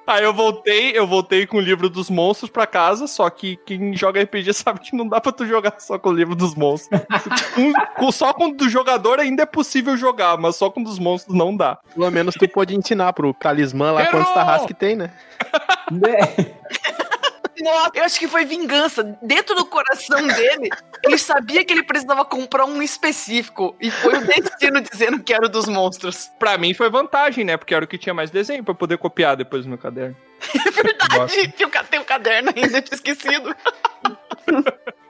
Speaker 1: Aí eu voltei, eu voltei com o livro dos monstros pra casa, só que quem joga RPG sabe que não dá pra tu jogar só com o livro dos monstros. Com- com- só com o do jogador ainda é possível jogar, mas só com o dos monstros não dá.
Speaker 7: Pelo menos tu pode ensinar pro talismã lá
Speaker 1: Errou!
Speaker 7: quantos tarrasque tem, né?
Speaker 6: Nossa, eu acho que foi vingança. Dentro do coração dele, ele sabia que ele precisava comprar um específico. E foi o destino dizendo que era o dos monstros.
Speaker 1: Pra mim foi vantagem, né? Porque era o que tinha mais desenho pra eu poder copiar depois no meu caderno.
Speaker 6: É verdade. Tem o ca- Tem o caderno ainda, eu tinha esquecido.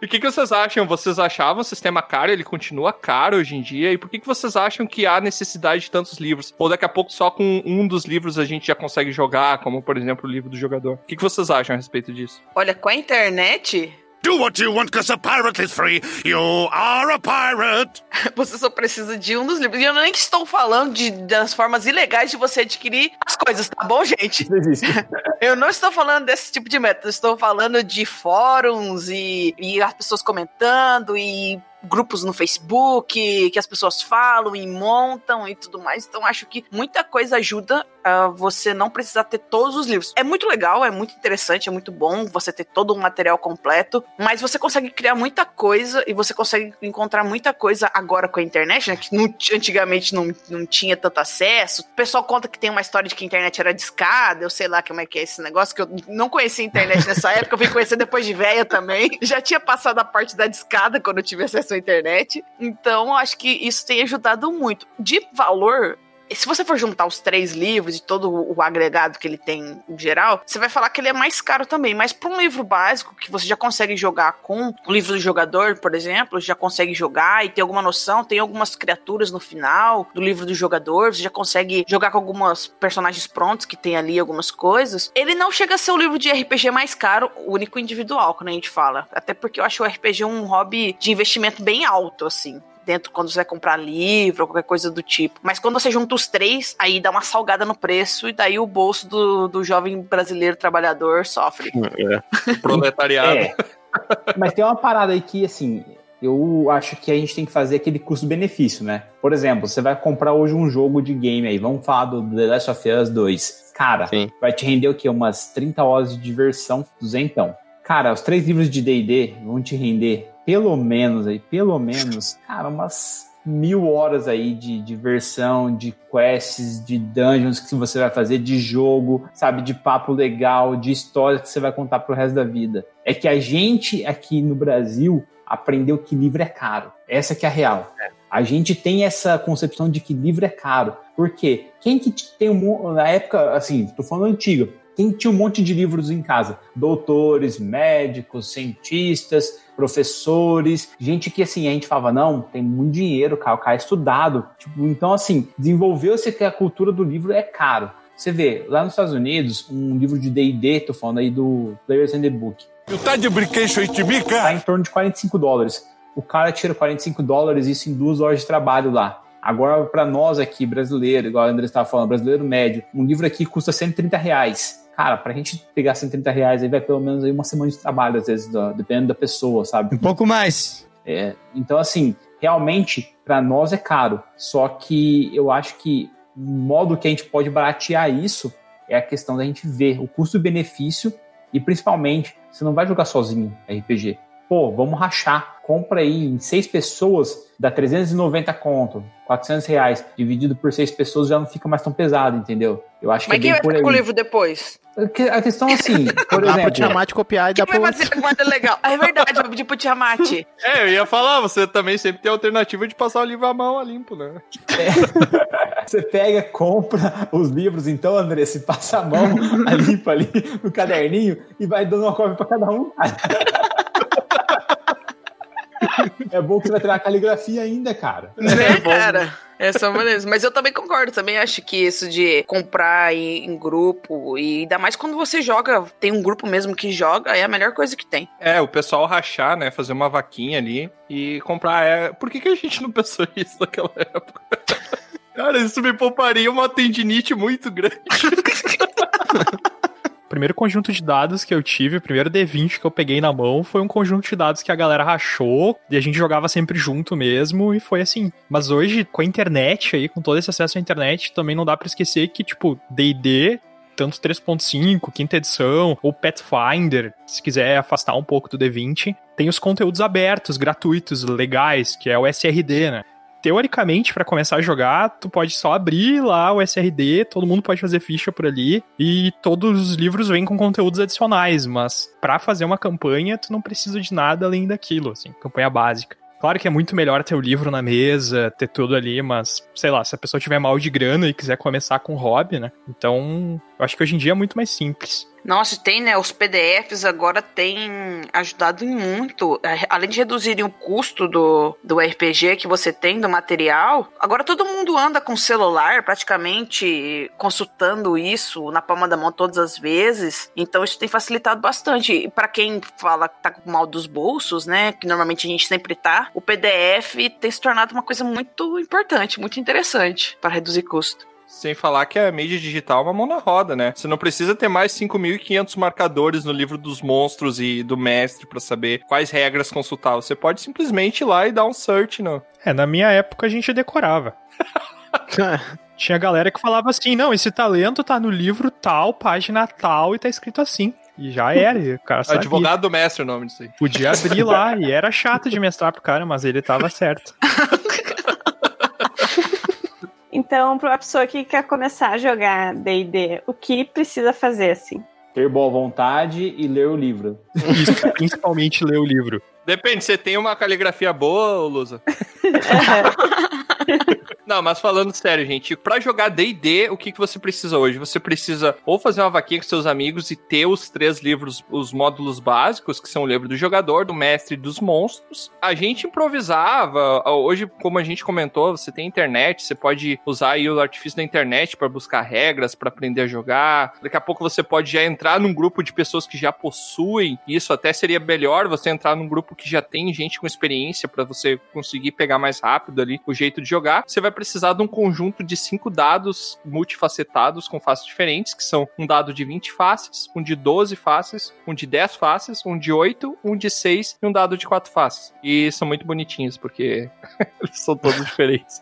Speaker 1: E o que, que vocês acham? Vocês achavam o sistema caro? Ele continua caro hoje em dia? E por que, que vocês acham que há necessidade de tantos livros? Ou daqui a pouco só com um dos livros a gente já consegue jogar, como por exemplo o livro do jogador? O que, que vocês acham a respeito disso?
Speaker 6: Olha, com a internet.
Speaker 8: Do what you want because a pirate is free. You are a pirate.
Speaker 6: Você só precisa de um dos livros. E eu nem estou falando de, das formas ilegais de você adquirir as coisas, tá bom, gente?
Speaker 9: Isso existe.
Speaker 6: Eu não estou falando desse tipo de método, estou falando de fóruns e, e as pessoas comentando e grupos no Facebook que as pessoas falam e montam e tudo mais. Então acho que muita coisa ajuda a você não precisar ter todos os livros. É muito legal, é muito interessante, é muito bom você ter todo o material completo, mas você consegue criar muita coisa e você consegue encontrar muita coisa agora com a internet, né? Que não- antigamente não, não tinha tanto acesso. O pessoal conta que tem uma história de que a internet era discada, eu sei lá como é que é esse negócio, que eu não conhecia a internet nessa época, eu vim conhecer depois de velha também. Já tinha passado a parte da discada quando eu tive acesso à internet. Então, acho que isso tem ajudado muito. De valor, se você for juntar os três livros e todo o agregado que ele tem em geral, você vai falar que ele é mais caro também. Mas para um livro básico que você já consegue jogar com o livro do jogador, por exemplo, já consegue jogar e ter alguma noção, tem algumas criaturas no final do livro do jogador, você já consegue jogar com algumas personagens prontos que tem ali algumas coisas. Ele não chega a ser o livro de RPG mais caro, único individual, quando a gente fala. Até porque eu acho o RPG um hobby de investimento bem alto, assim dentro quando você vai comprar livro ou qualquer coisa do tipo. Mas quando você junta os três, aí dá uma salgada no preço e daí o bolso do, do jovem brasileiro trabalhador sofre.
Speaker 1: Proletariado.
Speaker 9: É. Mas tem uma parada aí que, assim, eu acho que a gente tem que fazer aquele custo-benefício, né? Por exemplo, você vai comprar hoje um jogo de game aí, vamos falar do The Last of Us 2. Cara,
Speaker 7: Sim.
Speaker 9: vai te render o quê? Umas 30 horas de diversão, duzentão. Cara, os três livros de D&D vão te render pelo menos aí, pelo menos, cara, umas mil horas aí de diversão, de quests, de dungeons que você vai fazer, de jogo, sabe, de papo legal, de história que você vai contar pro resto da vida. É que a gente aqui no Brasil aprendeu que livro é caro. Essa que é a real. A gente tem essa concepção de que livro é caro. Por quê? Quem que tem um na época, assim, tô falando antiga, quem tinha um monte de livros em casa? Doutores, médicos, cientistas, professores, gente que assim, a gente falava, não, tem muito dinheiro, cara, o cara é estudado. Tipo, então, assim, desenvolveu-se que a cultura do livro é caro. Você vê, lá nos Estados Unidos, um livro de D&D, tô falando aí do Players in the Book,
Speaker 8: You tá de brinquedo de mim,
Speaker 9: tá
Speaker 8: cara?
Speaker 9: em torno de 45 dólares. O cara tira 45 dólares, isso em duas horas de trabalho lá. Agora, para nós aqui, brasileiro, igual o André estava falando, brasileiro médio, um livro aqui custa 130 reais. Cara, pra gente pegar 130 reais aí vai pelo menos aí uma semana de trabalho, às vezes, da- dependendo da pessoa, sabe?
Speaker 10: Um pouco mais.
Speaker 9: É, então, assim, realmente, para nós é caro. Só que eu acho que o modo que a gente pode baratear isso é a questão da gente ver o custo-benefício e, principalmente, você não vai jogar sozinho RPG. Pô, vamos rachar. Compra aí em seis pessoas, dá 390 conto, 400 reais. Dividido por seis pessoas já não fica mais tão pesado, entendeu? Eu acho
Speaker 6: Mas
Speaker 9: que
Speaker 6: quem
Speaker 9: é
Speaker 6: vai
Speaker 9: bem por
Speaker 6: ficar
Speaker 9: aí.
Speaker 6: com o livro depois?
Speaker 9: A questão é assim, por
Speaker 7: Dá pro
Speaker 9: exemplo...
Speaker 7: Tiamat copiar e dá
Speaker 6: Quem
Speaker 7: pro
Speaker 6: vai fazer a guarda legal? É verdade, eu vou pedir pro Tiamat.
Speaker 1: É, eu ia falar, você também sempre tem a alternativa de passar o livro à mão a limpo, né?
Speaker 9: Você pega, compra os livros, então, André, se passa a mão a limpa ali no caderninho e vai dando uma cópia pra cada um. É bom que você vai ter uma caligrafia ainda, cara.
Speaker 6: Né, cara? Essa é uma beleza. Mas eu também concordo, também acho que isso de comprar em, em grupo, e ainda mais quando você joga, tem um grupo mesmo que joga, é a melhor coisa que tem.
Speaker 1: É, o pessoal rachar, né? Fazer uma vaquinha ali e comprar. É... Por que, que a gente não pensou isso naquela época? Cara, isso me pouparia uma tendinite muito grande.
Speaker 3: Primeiro conjunto de dados que eu tive, o primeiro D20 que eu peguei na mão, foi um conjunto de dados que a galera rachou e a gente jogava sempre junto mesmo e foi assim. Mas hoje, com a internet aí, com todo esse acesso à internet, também não dá pra esquecer que, tipo, D&D, tanto 3.5, quinta edição, ou Pathfinder, se quiser afastar um pouco do D20, tem os conteúdos abertos, gratuitos, legais, que é o SRD, né? Teoricamente, pra começar a jogar, tu pode só abrir lá o SRD, todo mundo pode fazer ficha por ali, e todos os livros vêm com conteúdos adicionais, mas pra fazer uma campanha, tu não precisa de nada além daquilo, assim, campanha básica. Claro que é muito melhor ter o livro na mesa, ter tudo ali, mas, sei lá, se a pessoa tiver mal de grana e quiser começar com hobby, né? Então, eu acho que hoje em dia é muito mais simples.
Speaker 6: Nossa, tem, né? Os PDFs agora têm ajudado muito. É, Além de reduzirem o custo do, do RPG que você tem, do material, agora todo mundo anda com celular, praticamente consultando isso na palma da mão todas as vezes. Então isso tem facilitado bastante. E pra quem fala que tá com mal dos bolsos, né? Que normalmente a gente sempre tá, o PDF tem se tornado uma coisa muito importante, muito interessante para reduzir custo.
Speaker 1: Sem falar que a mídia digital é uma mão na roda, né? Você não precisa ter mais 5.500 marcadores no livro dos monstros e do mestre pra saber quais regras consultar. Você pode simplesmente ir lá e dar um search no.
Speaker 3: É, na minha época a gente decorava. Tinha galera que falava assim: não, esse talento tá no livro tal, página tal, e tá escrito assim. E já era, e o cara sabia.
Speaker 1: Advogado do mestre é o nome disso aí.
Speaker 3: Podia abrir lá, e era chato de mestrar pro cara, mas ele tava certo.
Speaker 4: Então, para uma pessoa que quer começar a jogar D&D, o que precisa fazer, assim?
Speaker 9: Ter boa vontade e ler o livro.
Speaker 3: Isso, principalmente ler o livro.
Speaker 1: Depende, você tem uma caligrafia boa, Lusa? Não, mas falando sério, gente, pra jogar D&D, o que, que você precisa hoje? Você precisa ou fazer uma vaquinha com seus amigos e ter os três livros, os módulos básicos, que são o livro do jogador, do mestre e dos monstros. A gente improvisava, hoje, como a gente comentou, você tem internet, você pode usar aí o artifício da internet para buscar regras, para aprender a jogar. Daqui a pouco você pode já entrar num grupo de pessoas que já possuem isso, até seria melhor você entrar num grupo que já tem gente com experiência para você conseguir pegar mais rápido ali o jeito de jogar. Você vai precisar de um conjunto de cinco dados multifacetados com faces diferentes, que são um dado de 20 faces, um de 12 faces, um de 10 faces, um de 8, um de 6 e um dado de 4 faces. E são muito bonitinhos, porque eles são todos diferentes.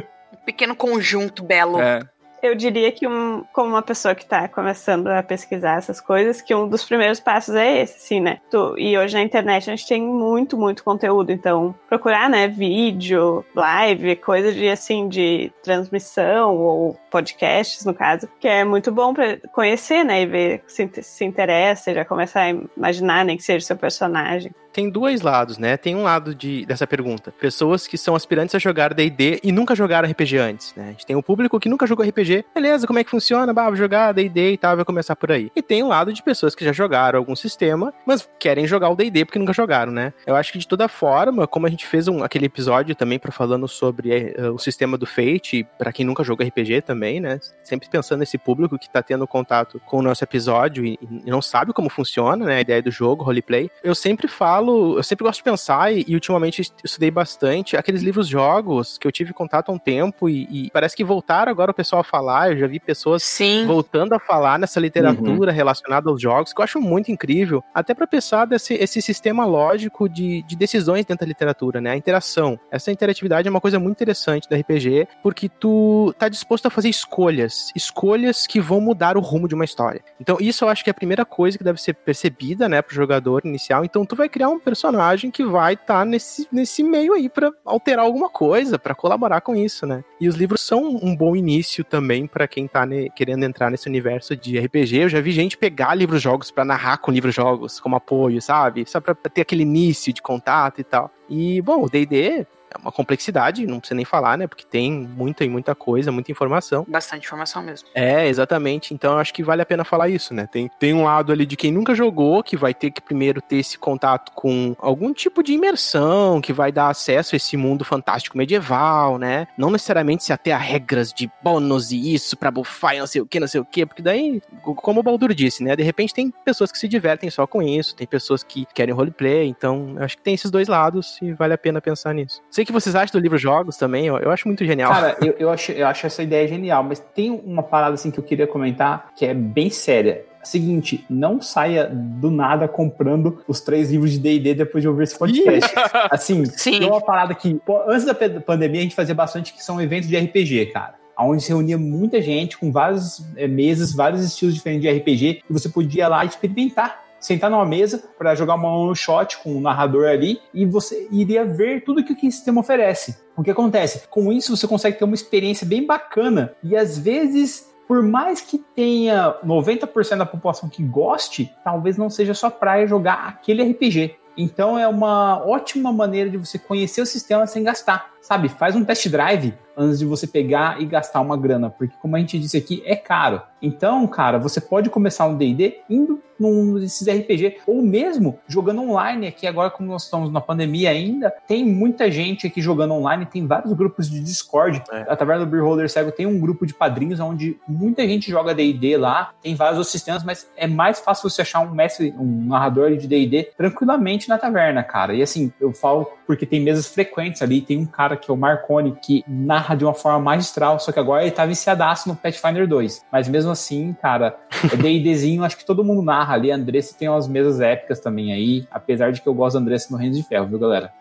Speaker 6: Pequeno conjunto belo.
Speaker 1: É.
Speaker 4: Eu diria que, um, como uma pessoa que está começando a pesquisar essas coisas, que um dos primeiros passos é esse, sim, né? Tu- e hoje na internet a gente tem muito, muito conteúdo. Então, procurar, né, vídeo, live, coisa de, assim, de transmissão ou podcasts, no caso, que é muito bom para conhecer, né, e ver se, se interessa, já começar a imaginar, nem que seja o seu personagem.
Speaker 7: Tem dois lados, né? Tem um lado de, dessa pergunta. Pessoas que são aspirantes a jogar D&D e nunca jogaram RPG antes, né? A gente tem o público que nunca jogou RPG. Beleza, como é que funciona? Bah, vou jogar D&D e tal, vai começar por aí. E tem o lado de pessoas que já jogaram algum sistema, mas querem jogar o D&D porque nunca jogaram, né? Eu acho que de toda forma, como a gente fez um, aquele episódio também para falando sobre eh, o sistema do Fate, para quem nunca jogou RPG também, né? Sempre pensando nesse público que tá tendo contato com o nosso episódio e, e não sabe como funciona, né? A ideia do jogo, roleplay. Eu sempre falo, eu sempre gosto de pensar e, e ultimamente eu estudei bastante aqueles livros jogos que eu tive contato há um tempo e, e parece que voltaram agora o pessoal a falar. Eu já vi pessoas
Speaker 6: Sim.
Speaker 7: voltando a falar nessa literatura relacionada aos jogos, que eu acho muito incrível, até para pensar desse esse sistema lógico de, de decisões dentro da literatura, né? A interação. Essa interatividade é uma coisa muito interessante do RPG, porque tu tá disposto a fazer escolhas, escolhas que vão mudar o rumo de uma história. Então, isso eu acho que é a primeira coisa que deve ser percebida, né, pro jogador inicial. Então, tu vai criar um personagem que vai estar nesse, nesse meio aí para alterar alguma coisa, para colaborar com isso, né? E os livros são um bom início também para quem tá ne- querendo entrar nesse universo de RPG. Eu já vi gente pegar livros jogos para narrar com livros jogos como apoio, sabe? Só para ter aquele início de contato e tal. E bom, o D&D é uma complexidade, não precisa nem falar, né? Porque tem muita e muita coisa, muita informação.
Speaker 6: Bastante informação mesmo.
Speaker 7: É, exatamente. Então eu acho que vale a pena falar isso, né? Tem, tem um lado ali de quem nunca jogou, que vai ter que primeiro ter esse contato com algum tipo de imersão, que vai dar acesso a esse mundo fantástico medieval, né? Não necessariamente se ater a regras de bônus e isso pra buffar e não sei o que, não sei o que, porque daí, como o Baldur disse, né? De repente tem pessoas que se divertem só com isso, tem pessoas que querem roleplay, então eu acho que tem esses dois lados e vale a pena pensar nisso. Sei que vocês acham do livro Jogos também, eu, eu acho muito genial.
Speaker 9: Cara, eu, eu, acho, eu acho essa ideia genial, mas tem uma parada assim que eu queria comentar que é bem séria. Seguinte, não saia do nada comprando os três livros de D&D depois de ouvir esse podcast. Assim,
Speaker 6: Sim.
Speaker 9: tem uma parada que, pô, antes da pandemia, a gente fazia bastante que são eventos de RPG, cara. Onde se reunia muita gente com várias eh, mesas, vários estilos diferentes de RPG, e você podia ir lá experimentar. Sentar numa mesa para jogar uma one shot com o narrador ali e você iria ver tudo que o sistema oferece. O que acontece? Com isso você consegue ter uma experiência bem bacana e às vezes por mais que tenha 90% da população que goste, talvez não seja sua praia jogar aquele RPG. Então é uma ótima maneira de você conhecer o sistema sem gastar, sabe? Faz um test drive antes de você pegar e gastar uma grana, porque como a gente disse aqui, é caro. Então, cara, você pode começar um D&D indo num desses RPG, ou mesmo jogando online aqui agora, como nós estamos na pandemia ainda, tem muita gente aqui jogando online, tem vários grupos de Discord.
Speaker 7: É.
Speaker 9: A Taverna do Beer Holder Cego tem um grupo de padrinhos onde muita gente joga D&D lá, tem vários outros sistemas, mas é mais fácil você achar um mestre, um narrador de D&D tranquilamente na taverna, cara. E assim, eu falo porque tem mesas frequentes ali, tem um cara que é o Marconi, que narra de uma forma magistral, só que agora ele tá viciadaço no Pathfinder 2. Mas mesmo assim, cara, é D&Dzinho, acho que todo mundo narra ali. A Andressa tem umas mesas épicas também aí, apesar de que eu gosto da Andressa no Reino de Ferro, viu, galera?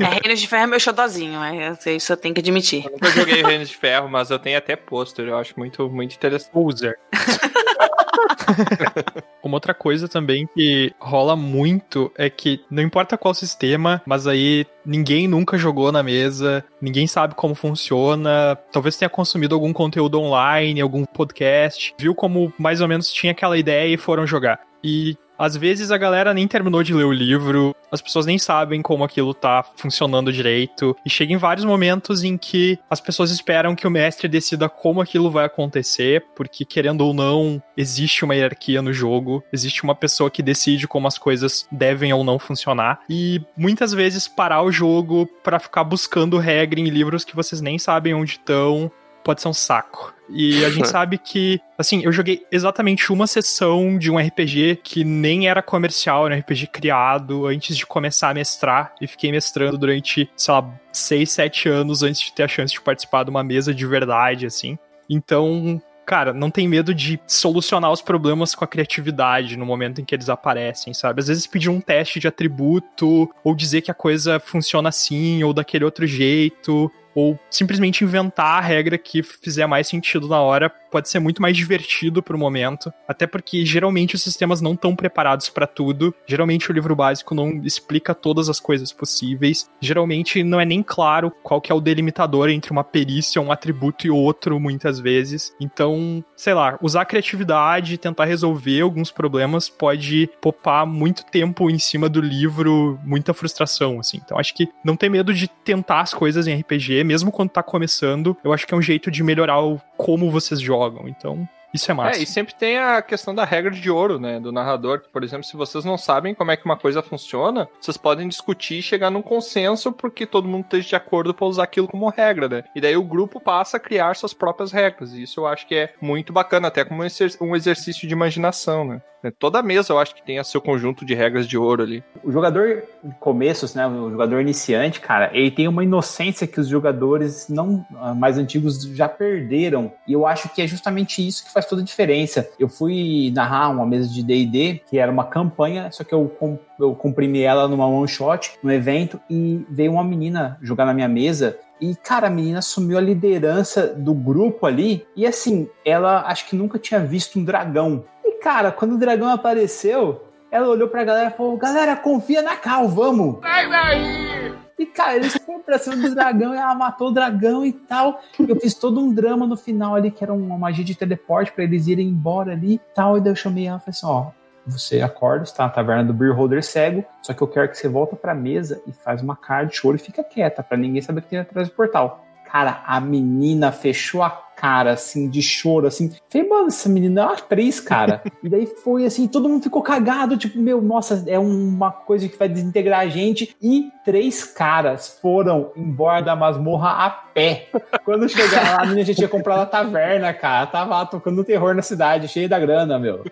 Speaker 6: É, Reino de Ferro é meu xodozinho, é, isso eu tenho que admitir.
Speaker 1: Eu nunca joguei Reino de Ferro, mas eu tenho até pôster, eu acho muito, muito interessante.
Speaker 3: Poser. Uma outra coisa também que rola muito é que não importa qual sistema, mas aí ninguém nunca jogou na mesa, ninguém sabe como funciona, talvez tenha consumido algum conteúdo online, algum podcast, viu como mais ou menos tinha aquela ideia e foram jogar. E às vezes a galera nem terminou de ler o livro, as pessoas nem sabem como aquilo tá funcionando direito, e chega em vários momentos em que as pessoas esperam que o mestre decida como aquilo vai acontecer, porque querendo ou não, existe uma hierarquia no jogo, existe uma pessoa que decide como as coisas devem ou não funcionar, e muitas vezes parar o jogo para ficar buscando regra em livros que vocês nem sabem onde estão, pode ser um saco. E a gente sabe que, assim, eu joguei exatamente uma sessão de um RPG que nem era comercial, era um RPG criado antes de começar a mestrar, e fiquei mestrando durante, sei lá, 6, 7 anos antes de ter a chance de participar de uma mesa de verdade, assim. Então, cara, não tem medo de solucionar os problemas com a criatividade no momento em que eles aparecem, sabe? Às vezes pedir um teste de atributo, ou dizer que a coisa funciona assim, ou daquele outro jeito, ou simplesmente inventar a regra que fizer mais sentido na hora pode ser muito mais divertido pro momento, até porque geralmente os sistemas não estão preparados para tudo. Geralmente o livro básico não explica todas as coisas possíveis. Geralmente não é nem claro qual que é o delimitador entre uma perícia, um atributo e outro muitas vezes. Então, sei lá, usar criatividade tentar resolver alguns problemas pode popar muito tempo em cima do livro, muita frustração assim. Então, acho que não ter medo de tentar as coisas em RPG, mesmo quando tá começando, eu acho que é um jeito de melhorar o como vocês jogam. Então, isso é massa.
Speaker 1: É, e sempre tem a questão da regra de ouro, né? Do narrador. Por exemplo, se vocês não sabem como é que uma coisa funciona, vocês podem discutir e chegar num consenso porque todo mundo esteja de acordo para usar aquilo como regra, né? E daí o grupo passa a criar suas próprias regras. E isso eu acho que é muito bacana, até como um exer- um exercício de imaginação, né? Toda mesa eu acho que tem a seu conjunto de regras de ouro ali.
Speaker 9: O jogador começos, né, o jogador iniciante, cara, ele tem uma inocência que os jogadores não ah, mais antigos já perderam. E eu acho que é justamente isso que faz toda a diferença. Eu fui narrar uma mesa de D&D, que era uma campanha, só que eu, eu comprimi ela numa one shot, no evento, e veio uma menina jogar na minha mesa e, cara, a menina assumiu a liderança do grupo ali. E assim, ela acho que nunca tinha visto um dragão. Cara, quando o dragão apareceu, ela olhou pra galera e falou: Galera, confia na Cal, vamos! Sai daí! E, cara, eles foram pra cima do dragão e ela matou o dragão e tal. Eu fiz todo um drama no final ali, que era uma magia de teleporte pra eles irem embora ali e tal. E daí eu chamei ela e falei assim: Ó, você acorda, está na taverna do Beer Holder cego, só que eu quero que você volta pra mesa e faz uma cara de choro e fica quieta, pra ninguém saber que tem atrás do portal. Cara, a menina fechou a cara, assim, de choro, assim. Falei, mano, essa menina é uma atriz, cara. e daí foi assim, todo mundo ficou cagado, tipo, meu, nossa, é uma coisa que vai desintegrar a gente. E três caras foram embora da masmorra a pé. Quando chegaram lá, a menina já tinha comprado a taverna, cara. Tava lá tocando terror na cidade, cheio da grana, meu.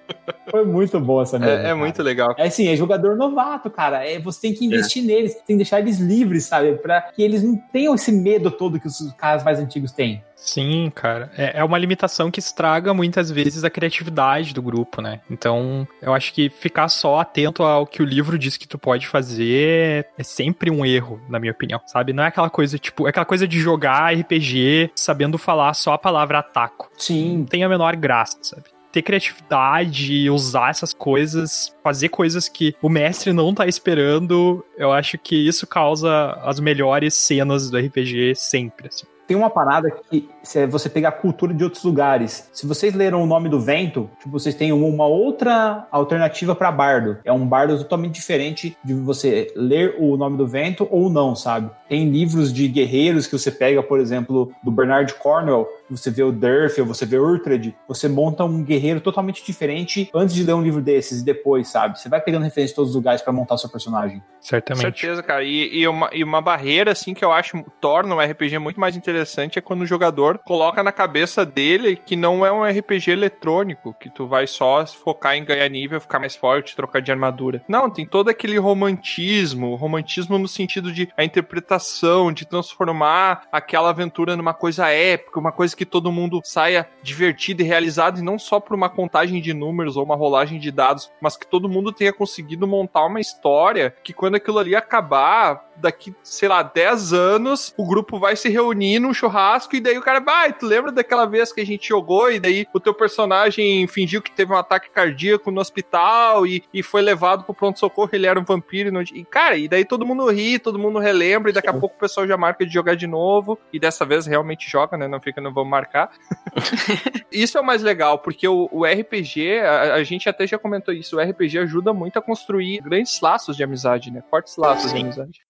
Speaker 9: Foi muito boa essa.
Speaker 1: É, é
Speaker 9: cara.
Speaker 1: muito legal.
Speaker 9: É assim, é jogador novato, cara. É, você tem que investir neles, tem que deixar eles livres, sabe? Pra que eles não tenham esse medo todo que os caras mais antigos têm.
Speaker 3: Sim, cara. É, é uma limitação que estraga muitas vezes a criatividade do grupo, né? Então, eu acho que ficar só atento ao que o livro diz que tu pode fazer é sempre um erro, na minha opinião, sabe? Não é aquela coisa, tipo, é aquela coisa de jogar RPG sabendo falar só a palavra ataco.
Speaker 9: Sim.
Speaker 3: Não tem a menor graça, sabe? Ter criatividade, usar essas coisas, fazer coisas que o mestre não tá esperando, eu acho que isso causa as melhores cenas do RPG sempre, assim.
Speaker 9: Tem uma parada que se é você pegar a cultura de outros lugares. Se vocês leram o nome do vento, tipo, vocês têm uma outra alternativa para bardo. É um bardo totalmente diferente de você ler o nome do vento ou não, sabe? Tem livros de guerreiros que você pega, por exemplo, do Bernard Cornwell, você vê o Durf, ou você vê o Urtred, você monta um guerreiro totalmente diferente antes de ler um livro desses e depois, sabe? Você vai pegando referência de todos os lugares para montar o seu personagem.
Speaker 1: Com
Speaker 3: Certamente.
Speaker 1: certeza, cara. E, e uma, e uma barreira, assim, que eu acho torna um RPG muito mais interessante é quando o jogador coloca na cabeça dele que não é um RPG eletrônico, que tu vai só focar em ganhar nível, ficar mais forte, trocar de armadura. Não, tem todo aquele romantismo, romantismo no sentido de a interpretação, de transformar aquela aventura numa coisa épica, uma coisa que todo mundo saia divertido e realizado, e não só por uma contagem de números ou uma rolagem de dados, mas que todo mundo tenha conseguido montar uma história que quando aquilo ali acabar, daqui, sei lá, 10 anos, o grupo vai se reunir churrasco e daí o cara vai, tu lembra daquela vez que a gente jogou e daí o teu personagem fingiu que teve um ataque cardíaco no hospital e, e foi levado pro pronto-socorro, ele era um vampiro e, não... e, cara, e daí todo mundo ri, todo mundo relembra e daqui a pouco o pessoal já marca de jogar de novo e dessa vez realmente joga, né, não fica, não vamos marcar. isso é o mais legal, porque o, o RPG, a, a gente até já comentou isso, o RPG ajuda muito a construir grandes laços de amizade, né, fortes laços de amizade.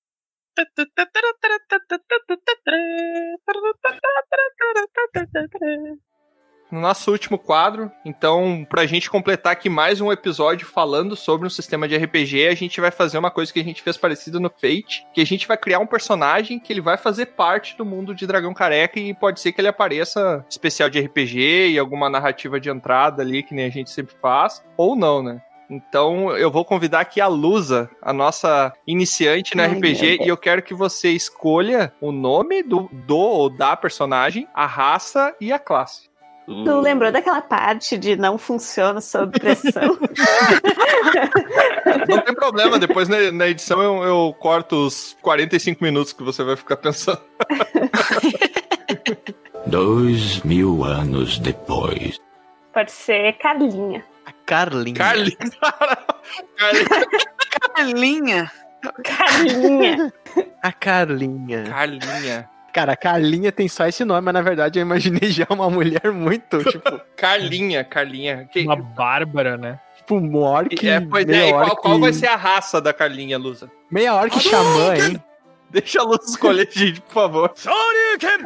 Speaker 1: No nosso último quadro, então, pra gente completar aqui mais um episódio falando sobre um sistema de RPG, a gente vai fazer uma coisa que a gente fez parecido no Fate, que a gente vai criar um personagem que ele vai fazer parte do mundo de Dragão Careca e pode ser que ele apareça especial de RPG e alguma narrativa de entrada ali, que nem a gente sempre faz, ou não, né? Então eu vou convidar aqui a Lusa, a nossa iniciante no
Speaker 4: Ai,
Speaker 1: RPG, e eu quero que você escolha o nome do, do ou da personagem, a raça e a classe.
Speaker 4: Tu lembrou daquela parte de não funciona sob pressão?
Speaker 1: Não tem problema, depois na, na edição eu, eu corto os 45 minutos que você vai ficar pensando.
Speaker 10: Dois mil anos depois.
Speaker 4: Pode ser Carlinha.
Speaker 7: Carlinha.
Speaker 1: Carlinha. Carlinha.
Speaker 6: Carlinha.
Speaker 4: Carlinha.
Speaker 7: A Carlinha.
Speaker 1: Carlinha.
Speaker 7: Cara, a Carlinha tem só esse nome, mas na verdade eu imaginei já uma mulher muito, tipo,
Speaker 1: Carlinha, Carlinha. Que,
Speaker 3: Uma Bárbara, né?
Speaker 7: tipo um orc.
Speaker 1: é, pois é, e qual, qual vai ser a raça da Carlinha, Lusa?
Speaker 7: Meia orc xamã, hein?
Speaker 1: Deixa a Lusa escolher, gente, por favor.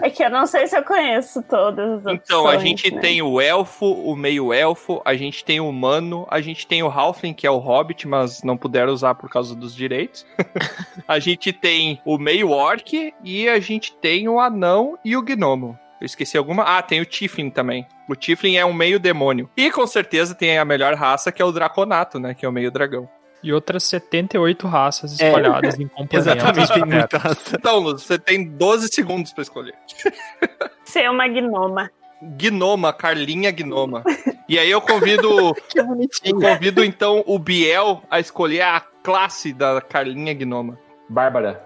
Speaker 4: É que eu não sei se eu conheço todas as
Speaker 1: Então, a gente
Speaker 4: né?
Speaker 1: tem o elfo, o meio-elfo, a gente tem o humano, a gente tem o halfling, que é o hobbit, mas não puderam usar por causa dos direitos. a gente tem o meio-orc e a gente tem o anão e o gnomo. Eu esqueci alguma? Ah, tem o Tiflin também. O Tiflin é um meio demônio. E com certeza tem a melhor raça, que é o Draconato, né? Que é o meio dragão.
Speaker 3: E outras 78 raças
Speaker 7: É,
Speaker 3: espalhadas em complementos.
Speaker 7: Exatamente, tem muita raça.
Speaker 1: Então, Luz, você tem 12 segundos pra escolher.
Speaker 4: Ser uma gnoma.
Speaker 1: Gnoma, Carlinha Gnoma. E aí eu convido
Speaker 7: Que
Speaker 1: Eu
Speaker 7: bonitinho.
Speaker 1: convido então o Biel a escolher a classe da Carlinha Gnoma.
Speaker 9: Bárbara.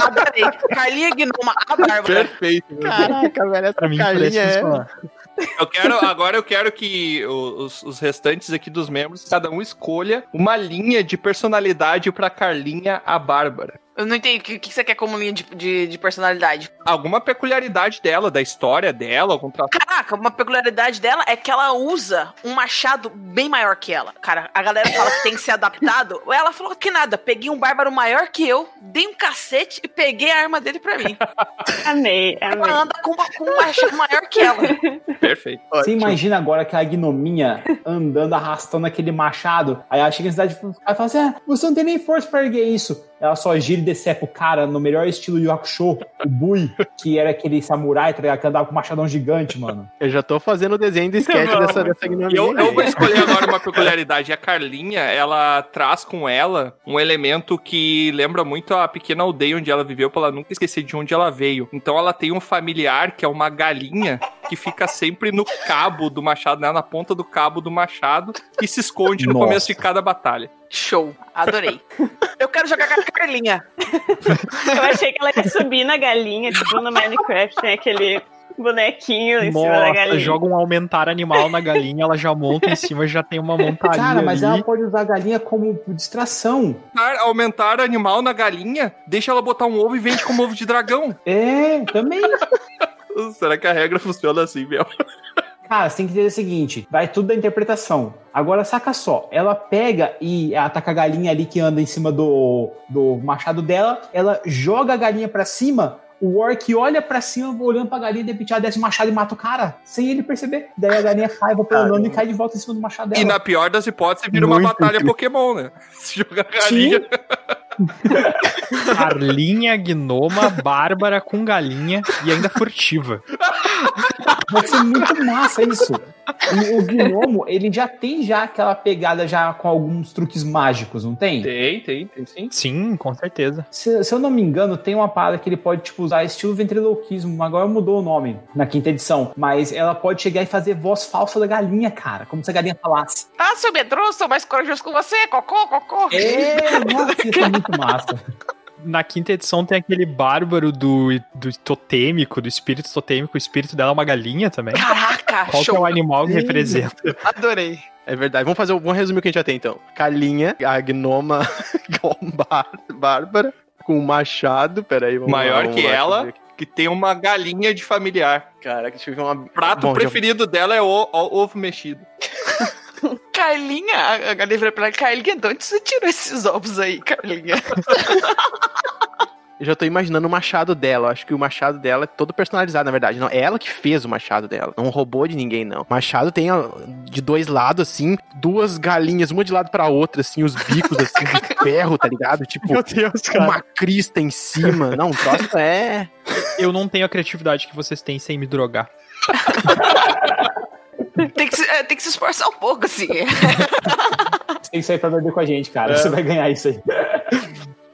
Speaker 6: Adorei. Carlinha Gnoma, a Bárbara.
Speaker 1: Perfeito.
Speaker 7: Caraca, velho, essa
Speaker 3: Pra mim,
Speaker 7: Carlinha é...
Speaker 1: Eu quero, agora eu quero que os, os restantes aqui dos membros, cada um escolha uma linha de personalidade pra Carlinha a Bárbara.
Speaker 6: Eu não entendi. O que, que você quer como linha de, de, de personalidade?
Speaker 1: Alguma peculiaridade dela, da história dela, algum traço.
Speaker 6: Caraca, uma peculiaridade dela é que ela usa um machado bem maior que ela. Cara, a galera fala que tem que ser adaptado. Ela falou que nada. Peguei um bárbaro maior que eu, dei um cacete e peguei a arma dele pra mim.
Speaker 4: Amei, amei.
Speaker 6: Ela anda com, uma- com um machado maior que ela.
Speaker 1: Perfeito.
Speaker 9: Você imagina agora aquela gnominha andando, arrastando aquele machado. Aí ela chega na cidade e fala assim: ah, você não tem nem força pra erguer isso. Ela só gira e decepa o cara no melhor estilo de Hakusho, o Bui, que era aquele samurai, tá ligado? Que andava com um machadão gigante, mano.
Speaker 7: Eu já tô fazendo o desenho do sketch
Speaker 4: bom.
Speaker 7: dessa, dessa gnominha.
Speaker 1: E eu, eu vou escolher agora uma peculiaridade. A Carlinha, ela traz com ela um elemento que lembra muito a pequena aldeia onde ela viveu, pra ela nunca esquecer de onde ela veio. Então ela tem um familiar que é uma galinha que fica sempre no cabo do machado, né, na ponta do cabo do machado e se esconde no
Speaker 9: Nossa.
Speaker 1: começo de cada batalha.
Speaker 6: Show. Adorei. Eu quero jogar com a Carlinha.
Speaker 4: Eu achei que ela ia subir na galinha, tipo no Minecraft, tem aquele bonequinho em cima da
Speaker 3: Nossa,
Speaker 4: galinha.
Speaker 3: joga um aumentar animal na galinha, ela já monta em cima, já tem uma montaria
Speaker 9: Cara, mas
Speaker 3: ali.
Speaker 9: ela pode usar a galinha como distração.
Speaker 1: Aumentar- Aumentar animal na galinha, deixa ela botar um ovo e vende como ovo de dragão.
Speaker 9: É, também.
Speaker 1: Será que a regra funciona assim, meu?
Speaker 9: Cara, você tem que entender o seguinte: vai tudo da interpretação. Agora, saca só, ela pega e ataca a galinha ali que anda em cima do, do machado dela, ela joga a galinha pra cima. O orc olha pra cima, olhando pra galinha, de repente ela desce o machado e mata o cara, sem ele perceber. Daí a galinha cai, vai planando e cai de volta em cima do machado dela.
Speaker 1: E na pior das hipóteses, vira uma
Speaker 3: Muito
Speaker 1: batalha
Speaker 3: incrível.
Speaker 1: Pokémon, né? Se jogar galinha.
Speaker 3: Carlinha, gnoma, bárbara com galinha e ainda furtiva.
Speaker 9: Vai ser muito massa isso. O, o gnomo, ele já tem já aquela pegada já com alguns truques mágicos, não tem?
Speaker 1: Tem, tem, tem sim.
Speaker 3: Sim, com certeza.
Speaker 9: Se, se eu não me engano, tem uma parada que ele pode, tipo, usar estilo ventriloquismo. Agora mudou o nome na quinta edição. Mas ela pode chegar e fazer voz falsa da galinha, cara. Como se a galinha falasse.
Speaker 6: Ah, seu medroso, sou mais corajoso que você, cocô, cocô.
Speaker 9: É, nossa, isso é muito massa.
Speaker 3: Na quinta edição tem aquele bárbaro do, do totêmico, do espírito totêmico. O espírito dela é uma galinha também.
Speaker 6: Caraca,
Speaker 3: Qual que é
Speaker 6: show.
Speaker 3: o animal que representa?
Speaker 6: Adorei.
Speaker 7: É verdade. Vamos fazer, vamos resumir o que a gente já tem então. Calinha, a gnoma Bar- Bárbara, com um machado. Peraí, vamos lá,
Speaker 1: Maior
Speaker 7: vamos
Speaker 1: que
Speaker 7: lá,
Speaker 1: ela, que tem uma galinha de familiar.
Speaker 7: deixa eu ver uma.
Speaker 1: O prato
Speaker 7: Bom, já-
Speaker 1: preferido dela é o, o- ovo mexido.
Speaker 6: Carlinha, a- a Galinha vira pra ela, Carlinha, de onde você tirou esses ovos aí, Carlinha?
Speaker 7: Eu já tô imaginando o machado dela. Eu acho que o machado dela é todo personalizado, na verdade. Não, é ela que fez o machado dela. Não roubou de ninguém, não. O machado tem ó, de dois lados, assim, duas galinhas, uma de lado pra outra, assim, os bicos, assim, de ferro, tá ligado? Tipo,
Speaker 3: Meu Deus,
Speaker 7: com uma crista em cima. Não, o troço é.
Speaker 3: Eu não tenho a criatividade que vocês têm sem me drogar.
Speaker 6: Tem que, se, é, tem que se esforçar um pouco, assim.
Speaker 9: Você tem que sair pra beber com a gente, cara. Você vai ganhar isso aí.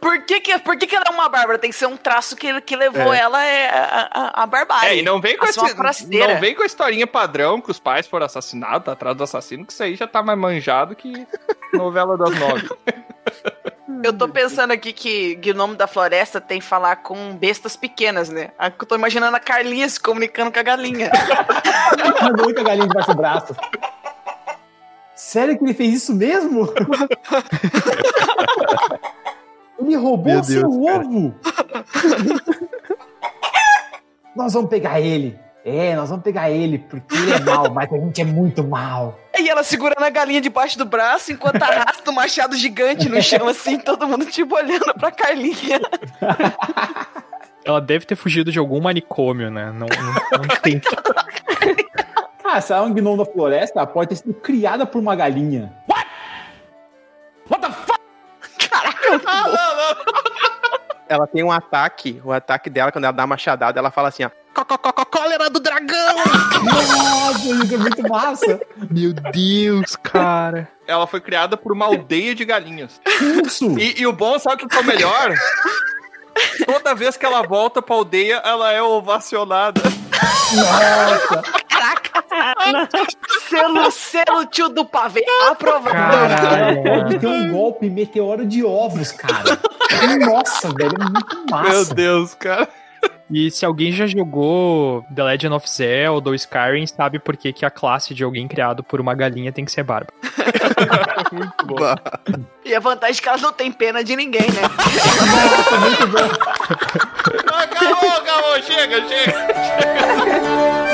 Speaker 6: Por que que, por que que ela é uma bárbara? Tem que ser um traço que, que levou
Speaker 7: É.
Speaker 6: ela é, a, a, a barbárie.
Speaker 1: É, e não vem com esse, não vem com a historinha padrão que os pais foram assassinados, atrás do assassino, que isso aí já tá mais manjado que novela das nove.
Speaker 6: Eu tô pensando aqui que Gnomo da Floresta tem que falar com bestas pequenas, né? Eu tô imaginando a Carlinha se comunicando com a galinha.
Speaker 9: Mandou muita galinha debaixo do braço. Sério que ele fez isso mesmo? ele roubou
Speaker 3: Meu
Speaker 9: seu
Speaker 3: Deus,
Speaker 9: ovo! nós vamos pegar ele. É, nós vamos pegar ele, porque ele é mal, mas a gente é muito mal.
Speaker 6: E ela segurando a galinha debaixo do braço enquanto arrasta um machado gigante no chão, assim, todo mundo tipo olhando pra Carlinha.
Speaker 3: Ela deve ter fugido de algum manicômio, né? Não, não, não tem.
Speaker 9: Cara, se ela é um gnomo da floresta, ela pode ter sido criada por uma galinha.
Speaker 7: Ela tem um ataque, o ataque dela, quando ela dá uma machadada, ela fala assim, ó. "Có, có, có, có, Cólera do dragão!
Speaker 9: Nossa, isso é muito massa.
Speaker 3: Meu Deus, cara.
Speaker 1: Ela foi criada por uma aldeia de galinhas.
Speaker 9: Isso!
Speaker 1: E, e o bom, sabe o que é o melhor? Toda vez que ela volta pra aldeia, ela é ovacionada.
Speaker 9: Nossa!
Speaker 6: Selo, selo tio do pavê, aprovado.
Speaker 3: Caralho.
Speaker 9: Ter um golpe meteoro de ovos, cara. Nossa, velho, é muito massa.
Speaker 1: Meu Deus, cara.
Speaker 3: E se alguém já jogou The Legend of Zelda ou Skyrim, sabe por que, que a classe de alguém criado por uma galinha tem que ser barba.
Speaker 1: Muito bom.
Speaker 6: E a vantagem é que ela não tem pena de ninguém, né?
Speaker 1: Acabou, acabou, chega, chega.